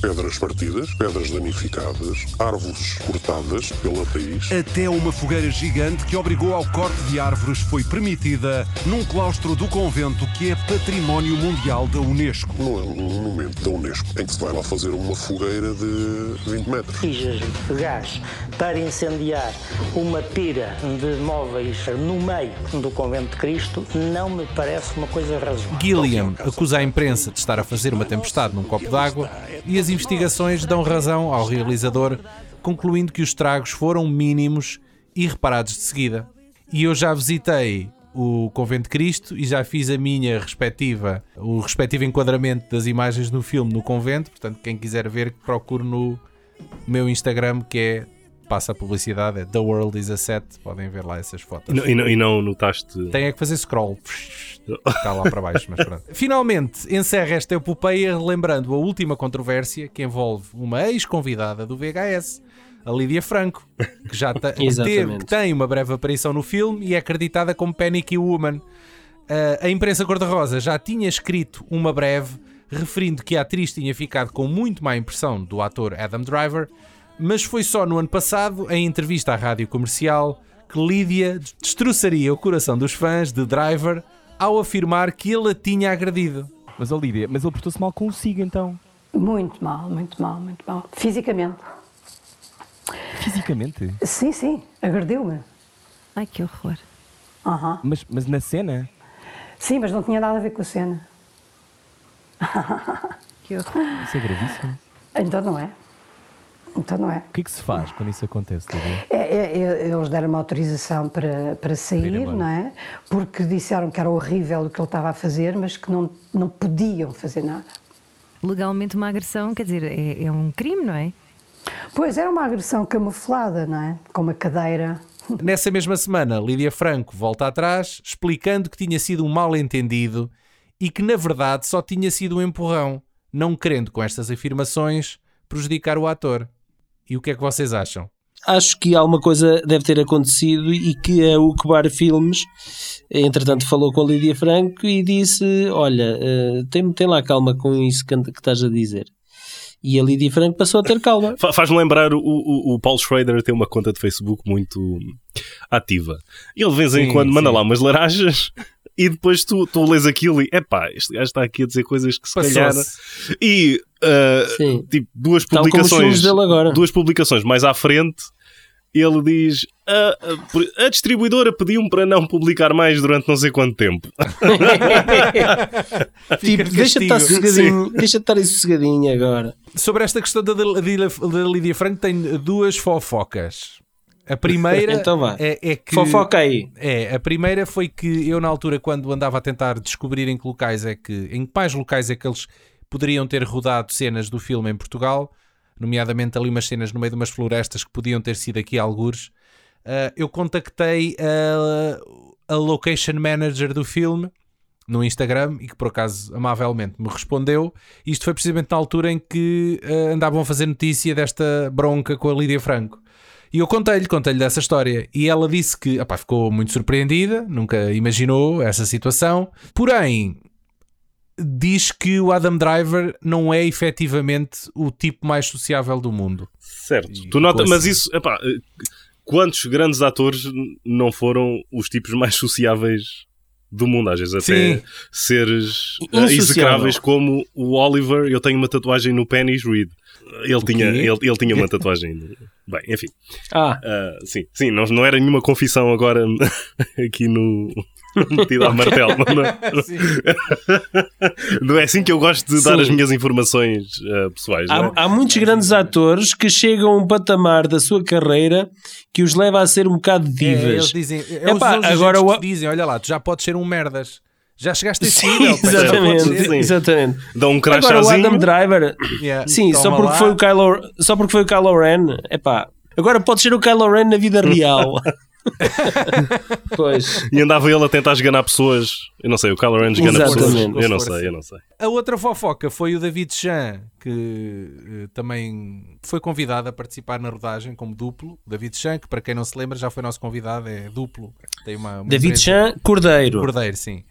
pedras partidas, pedras danificadas, árvores cortadas pela raiz. Até uma fogueira gigante que obrigou ao corte de árvores foi permitida num claustro do convento que é património mundial da Unesco. No, no momento da Unesco, em que se vai lá fazer uma fogueira de 20 metros. Tijas de gás para incendiar uma pira de móveis no meio do convento de Cristo não me parece uma coisa razoável. Gilliam acusa a imprensa de estar a fazer uma tempestade num copo d'água e as investigações dão razão ao realizador, concluindo que os estragos foram mínimos e reparados de seguida. E eu já visitei o Convento de Cristo e já fiz a minha respectiva, o respectivo enquadramento das imagens no filme no convento. Portanto, quem quiser ver, procure no meu Instagram que é passa a publicidade, é The World is a Set. Podem ver lá essas fotos. E não, e não, e não notaste. Tem é que fazer scroll. Está lá para baixo, mas pronto. Finalmente, encerra esta epopeia lembrando a última controvérsia que envolve uma ex-convidada do VHS, a Lídia Franco, que já que teve, que tem uma breve aparição no filme e é acreditada como Panicky Woman. Uh, a imprensa cor-de-rosa já tinha escrito uma breve referindo que a atriz tinha ficado com muito má impressão do ator Adam Driver, mas foi só no ano passado, em entrevista à rádio comercial, que Lídia destroçaria o coração dos fãs de Driver ao afirmar que ele a tinha agredido. Mas, ó Lídia, mas ele portou-se mal consigo então. Muito mal, muito mal, muito mal. Fisicamente. Fisicamente. Sim, sim, agrediu-me. Ai, que horror. Aham. Mas, mas na cena. Sim, mas não tinha nada a ver com a cena. Que horror. Isso é gravíssimo. Então não é. Então não é. O que é que se faz quando isso acontece? É, é, é, eles deram-me autorização para, para sair, não é? Porque disseram que era horrível o que ele estava a fazer, mas que não, não podiam fazer nada. Legalmente uma agressão, quer dizer, é, é um crime, não é? Pois, era uma agressão camuflada, não é? Com uma cadeira. Nessa mesma semana, Lídia Franco volta atrás, explicando que tinha sido um mal-entendido e que na verdade só tinha sido um empurrão, não querendo com estas afirmações prejudicar o ator. E o que é que vocês acham? Acho que alguma coisa deve ter acontecido e que a Ucbar Filmes, entretanto, falou com a Lídia Franco e disse: Olha, eh, tem, tem lá calma com isso que, que estás a dizer. E a Lídia Franco passou a ter calma. Fa- Faz-me lembrar o, o, o Paul Schrader tem uma conta de Facebook muito ativa. E ele de vez em Sim, quando manda sim. lá umas laranjas e depois tu, tu lês aquilo e epá, este gajo está aqui a dizer coisas que se calhar. E uh, tipo, duas Tal publicações, duas publicações mais à frente, ele diz: a, a- a distribuidora pediu-me para não publicar mais durante não sei quanto tempo. tipo, de deixa de estar sossegadinho, deixa de estar aí sossegadinho agora. Sobre esta questão da, da, da Lídia Franco, tem duas fofocas. A primeira Então é, é que. Fofoca aí. É, a primeira foi que eu, na altura, quando andava a tentar descobrir em que locais é que. em que mais locais é que eles poderiam ter rodado cenas do filme em Portugal, nomeadamente ali umas cenas no meio de umas florestas que podiam ter sido aqui algures, ah, eu contactei a, a location manager do filme no Instagram e que por acaso amavelmente me respondeu. Isto foi precisamente na altura em que ah, andavam a fazer notícia desta bronca com a Lídia Franco. E eu contei-lhe, contei-lhe dessa história. E ela disse que opá, ficou muito surpreendida, nunca imaginou essa situação. Porém, diz que o Adam Driver não é efetivamente o tipo mais sociável do mundo. Certo. E Tu nota, mas assim. isso, epá, eh, quantos grandes atores não foram os tipos mais sociáveis do mundo? Às vezes até Sim. seres Insociável. execráveis como o Oliver. Eu tenho uma tatuagem no Penny's Reed. Ele tinha, ele, ele tinha uma tatuagem. Bem, enfim. Ah, Ah, sim, sim, não, não era nenhuma confissão agora aqui no. Metida a martelo. Não, é? não é assim que eu gosto de dar Sim. as minhas informações ah, pessoais. não é? há, há muitos grandes atores que chegam a um patamar da sua carreira que os leva a ser um bocado É, divas. eles dizem, é Epá, os agora o- dizem, olha lá, tu já podes ser um merdas. Já chegaste a esse Sim, nível. pá, exatamente. Sim. exatamente. Dá um Agora o. Adam Driver, Yeah. sim, só porque, lá. foi o Kylo, só porque foi o Kylo Ren, epá, agora pode ser o Kylo Ren na vida real. pois, E andava ele a tentar esganar pessoas. Eu não sei, o Kylo Ren esgana pessoas. Eu não sei, eu não sei. A outra fofoca foi o David Chan, que eh, também foi convidado a participar na rodagem como duplo. David Chan, que para quem não se lembra já foi nosso convidado, é duplo. Tem uma, uma David empresa- Chan, Cordeiro. Cordeiro, sim.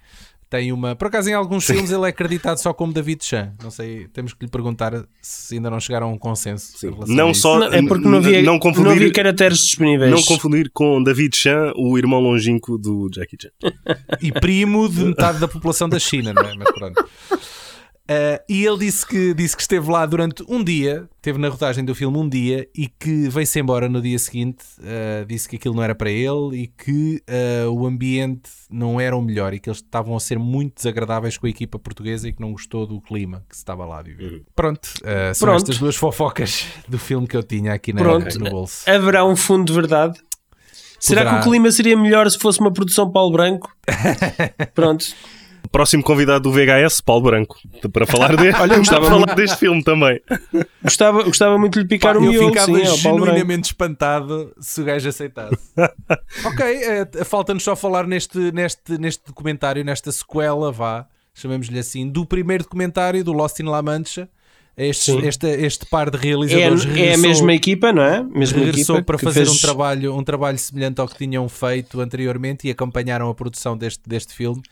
Tem uma. Por acaso, em alguns filmes ele é acreditado só como David Chan. Não sei, temos que lhe perguntar se ainda não chegaram a um consenso. em relação a Não isso. só. Não, é porque não havia, não não confundir, havia caracteres disponíveis. não confundir com David Chan, o irmão longínquo do Jackie Chan. E primo de metade da população da China, não é? Mas pronto. Uh, e ele disse que, disse que esteve lá durante um dia, esteve na rodagem do filme um dia e que veio-se embora no dia seguinte. uh, disse que aquilo não era para ele e que uh, o ambiente não era o melhor e que eles estavam a ser muito desagradáveis com a equipa portuguesa e que não gostou do clima que se estava lá a viver. Pronto, uh, são Pronto. estas duas fofocas do filme que eu tinha aqui na, Pronto, no bolso. haverá um fundo de verdade. Será Poderá. que o clima seria melhor se fosse uma produção Paulo Branco? Pronto. Próximo convidado do VHS, Paulo Branco, para falar, de, Olha, eu gostava falar muito- deste filme também. Gostava, gostava muito de lhe picar Pá, o eu miolo, ficava sim, Branco. genuinamente espantado se o gajo aceitasse. ok, eh, falta-nos só falar neste, neste, neste documentário, nesta sequela, vá, chamemos-lhe assim, do primeiro documentário do Lost in La Mancha. Este, este, este par de É, realizadores é a regressou- mesma equipa, não é? Mesma regressou equipa para que fazer fez- um, trabalho, um trabalho semelhante ao que tinham feito anteriormente e acompanharam a produção deste, deste filme.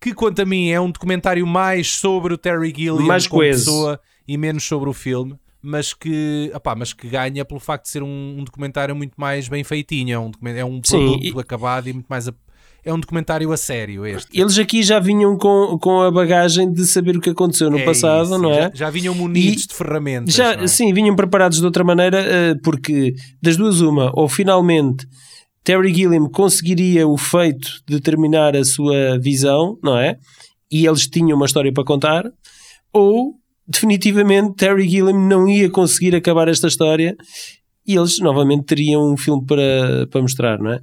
Que, quanto a mim, é um documentário mais sobre o Terry Gilliam Mais como coeso. pessoa e menos sobre o filme, mas que, opá, mas que ganha pelo facto de ser um, um documentário muito mais bem feitinho. É um, é um Sim, produto e- acabado e muito mais. a- é um documentário a sério este. Eles aqui já vinham com, com a bagagem de saber o que aconteceu no É passado, isso, não é? Já, já vinham munidos E- de ferramentas. Já, é? Sim, vinham preparados de outra maneira, eh, porque das duas, uma, ou finalmente Terry Gilliam conseguiria o feito de terminar a sua visão, não é? E eles tinham uma história para contar, ou definitivamente Terry Gilliam não ia conseguir acabar esta história e eles novamente teriam um filme para, para mostrar, não é?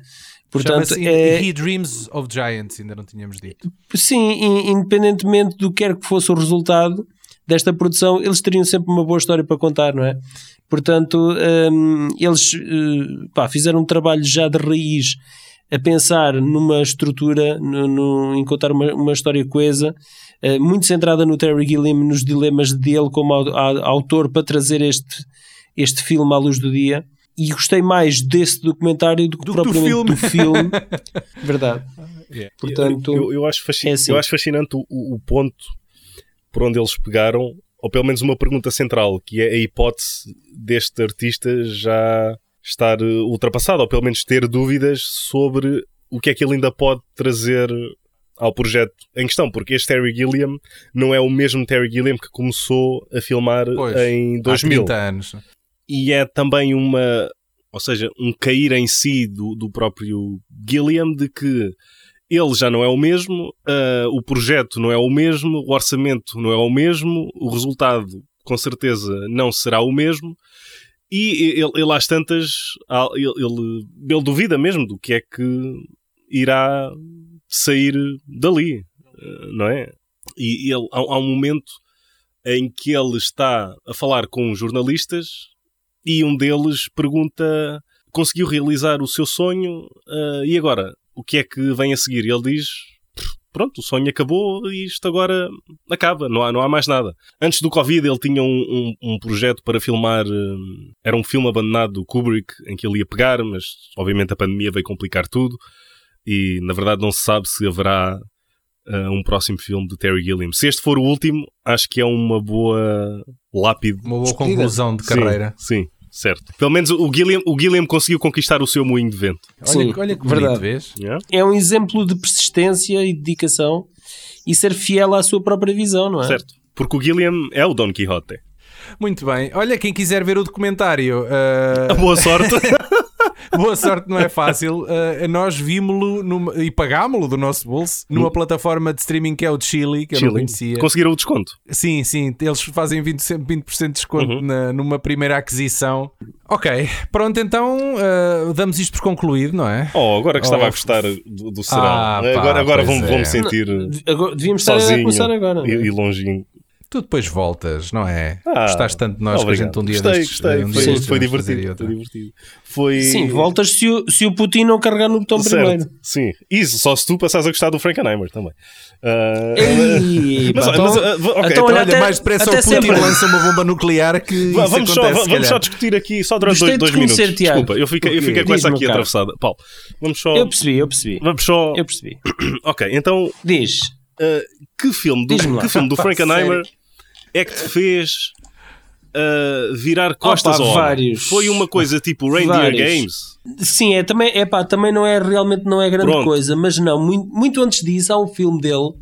Portanto, é, He Dreams of Giants, ainda não tínhamos dito. Sim, in- independentemente do que quer que fosse o resultado desta produção, eles teriam sempre uma boa história para contar, não é? Portanto, hum, eles eh, pá, fizeram um trabalho já de raiz a pensar numa estrutura, no, no- em contar uma, uma história coesa, eh, muito centrada no Terry Gilliam, nos dilemas dele como au- a- autor para trazer este, este filme à luz do dia. E gostei mais desse documentário do que Do que do propriamente filme. do filme. Verdade. Portanto, eu, eu acho fasci- é assim. eu acho fascinante o- o ponto por onde eles pegaram, ou pelo menos uma pergunta central, que é a hipótese deste artista já estar eh, ultrapassado, ou pelo menos ter dúvidas sobre o que é que ele ainda pode trazer ao projeto em questão, porque este Terry Gilliam não é o mesmo Terry Gilliam que começou a filmar Pois, em Há 2000 30 anos. e é também uma, ou seja, um cair em si do, do próprio Gilliam de que ele já não é o mesmo, ah, o projeto não é o mesmo, o orçamento não é o mesmo, o resultado com certeza não será o mesmo. E ele, ele às tantas, ele, ele, ele duvida mesmo do que é que irá sair dali, ah, não é? E ele, há, há um momento em que ele está a falar com jornalistas e um deles pergunta: conseguiu realizar o seu sonho ah, e agora? O que é que vem a seguir? E ele diz: pronto, o sonho acabou e isto agora acaba, não há, não há mais nada. Antes do Covid, ele tinha um, um, um projeto para filmar. hum, era um filme abandonado do Kubrick em que ele ia pegar, mas obviamente a pandemia veio complicar tudo e na verdade não se sabe se haverá ah, um próximo filme de Terry Gilliam. Se este for o último, acho que é uma boa lápide. Uma boa conclusão de Sim, carreira. Sim, certo. Pelo menos o Gilliam, o Gilliam conseguiu conquistar o seu moinho de vento. Olha, Sim, olha que verdade. bonito, vês? Yeah? é um exemplo de persistência e dedicação e ser fiel à sua própria visão, não é? Certo. Porque o Gilliam é o Don Quixote. Muito bem. Olha, quem quiser ver o documentário, ah, Boa sorte. boa sorte, não é fácil. Ah, nós vimos-lo e pagámos-lo do nosso bolso numa plataforma de streaming que é o Chili, que eu não Chile. conhecia. Conseguiram o desconto. Sim, sim, eles fazem 20%, 20 de desconto Uhum. na- numa primeira aquisição. Ok, pronto, então ah, damos isto por concluído, não é? Oh, agora que estava Oh, a gostar do, do serão. Ah, pá, agora agora vou-me é. sentir Agora, devíamos estar a começar agora. não é? e, e longinho. Tu depois voltas, não é? Ah, Gostaste tanto de nós que a obrigado. gente um dia gostei, destes, gostei. um dia Foi, foi divertido. Foi divertido. Foi... Sim, voltas se o, se o Putin não carregar no botão Certo, primeiro. Sim, isso, só se tu passares a gostar do Frankenheimer também. Ah, Ei, mas, pá, mas, então- ah, ok, então, então, olha, até- mais depressa até o Putin sempre. lança uma bomba nuclear que isso vamos, só, acontece, se vamos só discutir aqui só durante Gostei dois, de dois minutos. Tiago. Desculpa, eu fiquei, eu fiquei com essa aqui atravessada. Paulo, vamos só. Eu percebi, eu percebi. Vamos só. Eu percebi. Ok, então Diz. Uh, que filme do, que filme do Frankenheimer é que te fez uh, virar costas Opa, vários. Foi uma coisa tipo Reindeer Vários. Games? Sim, é, também, é pá, também não é realmente não é grande Pronto. coisa, mas não, muito, muito antes disso há um filme dele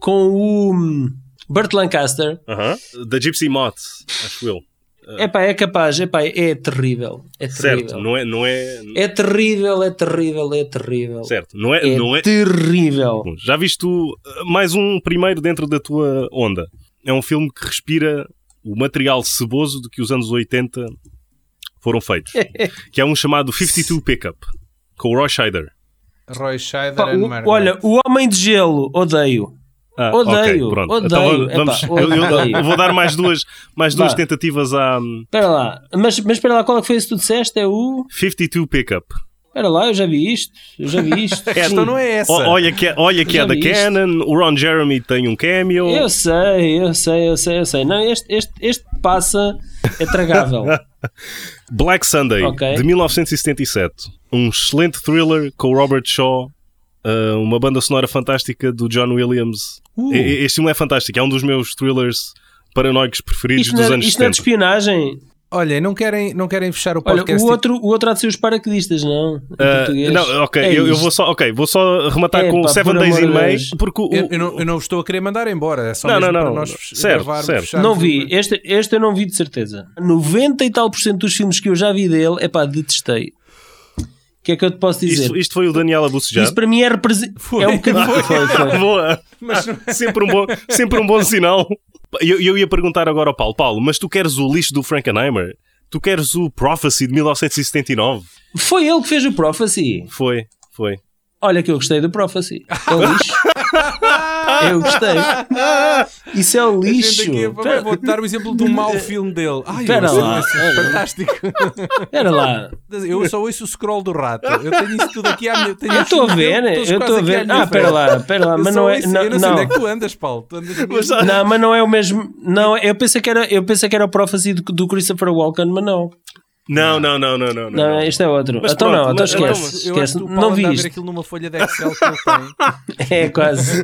com o hum, Burt Lancaster. Aham. Da Gypsy Moth, acho eu. É pá, é capaz, é pá, é terrível. É terrível. Certo, não é, não é, É terrível, é terrível, é terrível. certo, não é, É não é. terrível. Já viste uh, mais um primeiro dentro da tua onda? É um filme que respira o material ceboso de que os anos 80 foram feitos. que é um chamado 52 Pickup, com o Roy Scheider. Roy Scheider Pá, and o- Margaret. olha, o Homem de Gelo, odeio. Ah, Odeio, ok, pronto. odeio. Então vamos, eu, eu- odeio. eu vou dar mais duas, mais duas tentativas à Espera lá, mas, mas espera lá, qual é que foi esse que tu disseste? É o. 52 Pickup. Espera lá, eu já vi isto. Eu já vi isto. É. Então não é essa. O- olha que, é- olha que é da isto. Canon, o Ron Jeremy tem um cameo. Eu sei, eu sei, eu sei, eu sei. Não, este, este, este passa é tragável. Black Sunday, Ok. de 1977. Um excelente thriller com o Robert Shaw, uh, uma banda sonora fantástica do John Williams. Uh. Este filme é fantástico, é um dos meus thrillers paranoicos preferidos Isto dos não, é- anos isto não é de 70. espionagem. Olha, não querem, não querem fechar o Olha, podcast? o outro, o outro há de ser os paraquedistas, não? Em Uh, português. não, ok, É eu, eu vou só, ok, vou só rematar É, com pá, Seven Days in May, porque o, Eu, eu não, eu não estou a querer mandar embora, é só Não, mesmo não, para não. nós Certo, gravarmos, certo. Não vi, este, este eu não vi de certeza. 90 e tal por cento dos filmes que eu já vi dele, é pá, detestei. O que é que eu te posso dizer? isto, isto foi o Daniel Abucejar. Isso para mim é, represen- é um bocadinho. Foi, foi. Boa. sempre, um bom, sempre um bom sinal. Eu, eu ia perguntar agora ao Paulo: Paulo, mas tu queres o lixo do Frankenheimer? Tu queres o Prophecy de 1979? Foi ele que fez o Prophecy. Foi, foi. Olha que eu gostei do Prophecy. É o lixo. eu gostei. Isso é o lixo. aqui, vai, vou dar o exemplo de um mau filme dele. Ai, Espera eu lá. fantástico. Espera lá. Eu só ouço o scroll do rato. Eu tenho isso tudo aqui à minha tenho Eu estou a ver, todos eu estou a ver. Ah, frente. lá, espera lá, mas não é. Não, eu não sei não. onde é que tu andas, Paulo. Tu andas mesmo- Não, mas não é o mesmo. Não, eu pensei que era, eu pensei que era o Prophecy do, do Christopher Walken, mas não. Não, não, não, não, não. Não, este é outro. Mas então pronto, não, então esquece. Eu acho esquece. que o Não vi isto. aquilo numa folha de Excel que ele tem. É quase.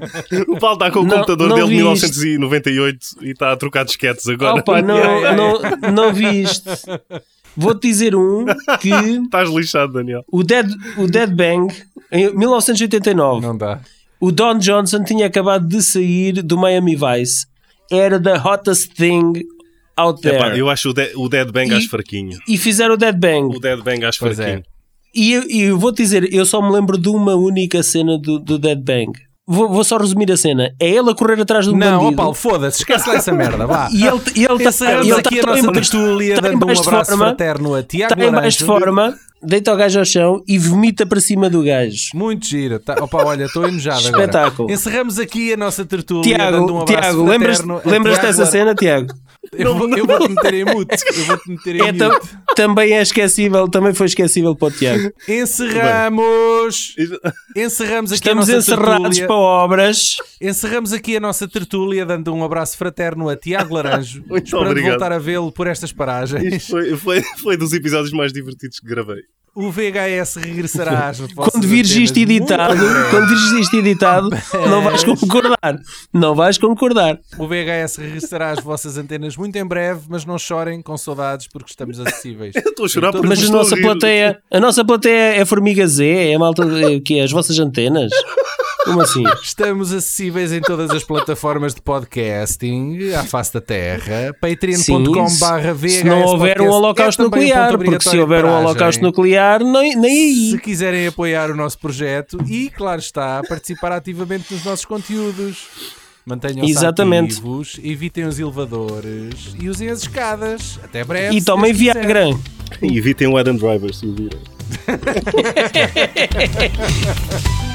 O Paulo está com o Não- computador não dele de vi isto. 1998 e está a trocar disquetes agora. Opa, não, não, não vi isto. Vou-te dizer um que Estás lixado, Daniel. o Dead, o Dead Bang, em 1989, Não dá. o Don Johnson tinha acabado de sair do Miami Vice. Era the hottest thing out there. Epá, eu acho o, De- o Dead Bang E- acho fraquinho. E fizeram o Dead Bang. O Dead Bang acho Pois é. fraquinho. E eu, e eu vou-te dizer, eu só me lembro de uma única cena do, do Dead Bang. Vou, vou só resumir a cena. É ele a correr atrás de um Não, bandido. Paulo, foda-se, esquece lá essa merda, vá. E ele e ele Encerramos ele aqui a tão nossa em baixo- tertúlia, tá dando um abraço forma, fraterno a Tiago Está em baixo de forma, deita o gajo ao chão e vomita para cima do gajo. Muito giro. Tá, opa, olha, estou enojado agora. Espetáculo. Encerramos aqui a nossa tertúlia dando um Tiago, abraço Tiago lembras, fraterno a lembras Tiago dessa cena, Tiago? Eu, vou- eu vou-te meter em mute. Eu vou-te meter em É, tam- mute. também é esquecível, também foi esquecível para o Tiago. Encerramos. Encerramos aqui Estamos a nossa encerrados tertúlia. para obras. Encerramos aqui a nossa tertúlia dando um abraço fraterno a Tiago Laranjo. Muito esperando obrigado. voltar a vê-lo por estas paragens. Isto foi, foi, foi dos episódios mais divertidos que gravei. O VHS regressará às vossas Quando vires antenas isto editado, muito em breve. quando vires isto editado, não vais concordar. Não vais concordar. O VHS regressará às vossas antenas muito em breve, mas não chorem com saudades porque estamos acessíveis. Eu estou a chorar porque Mas a nossa rir. plateia, a nossa plateia é Formiga Z, é a malta que é as vossas antenas. Como assim? Estamos acessíveis em todas as plataformas de podcasting à face da terra. patreon.com.br se não houver um holocausto nuclear, porque se houver um holocausto nuclear, nem, nem aí. Se quiserem apoiar o nosso projeto e, claro está, participar ativamente nos nossos conteúdos. Mantenham-se ativos, evitem os elevadores e usem as escadas. Até breve. E tomem Deus quiser. Viagra. E evitem o Adam Driver se o virem.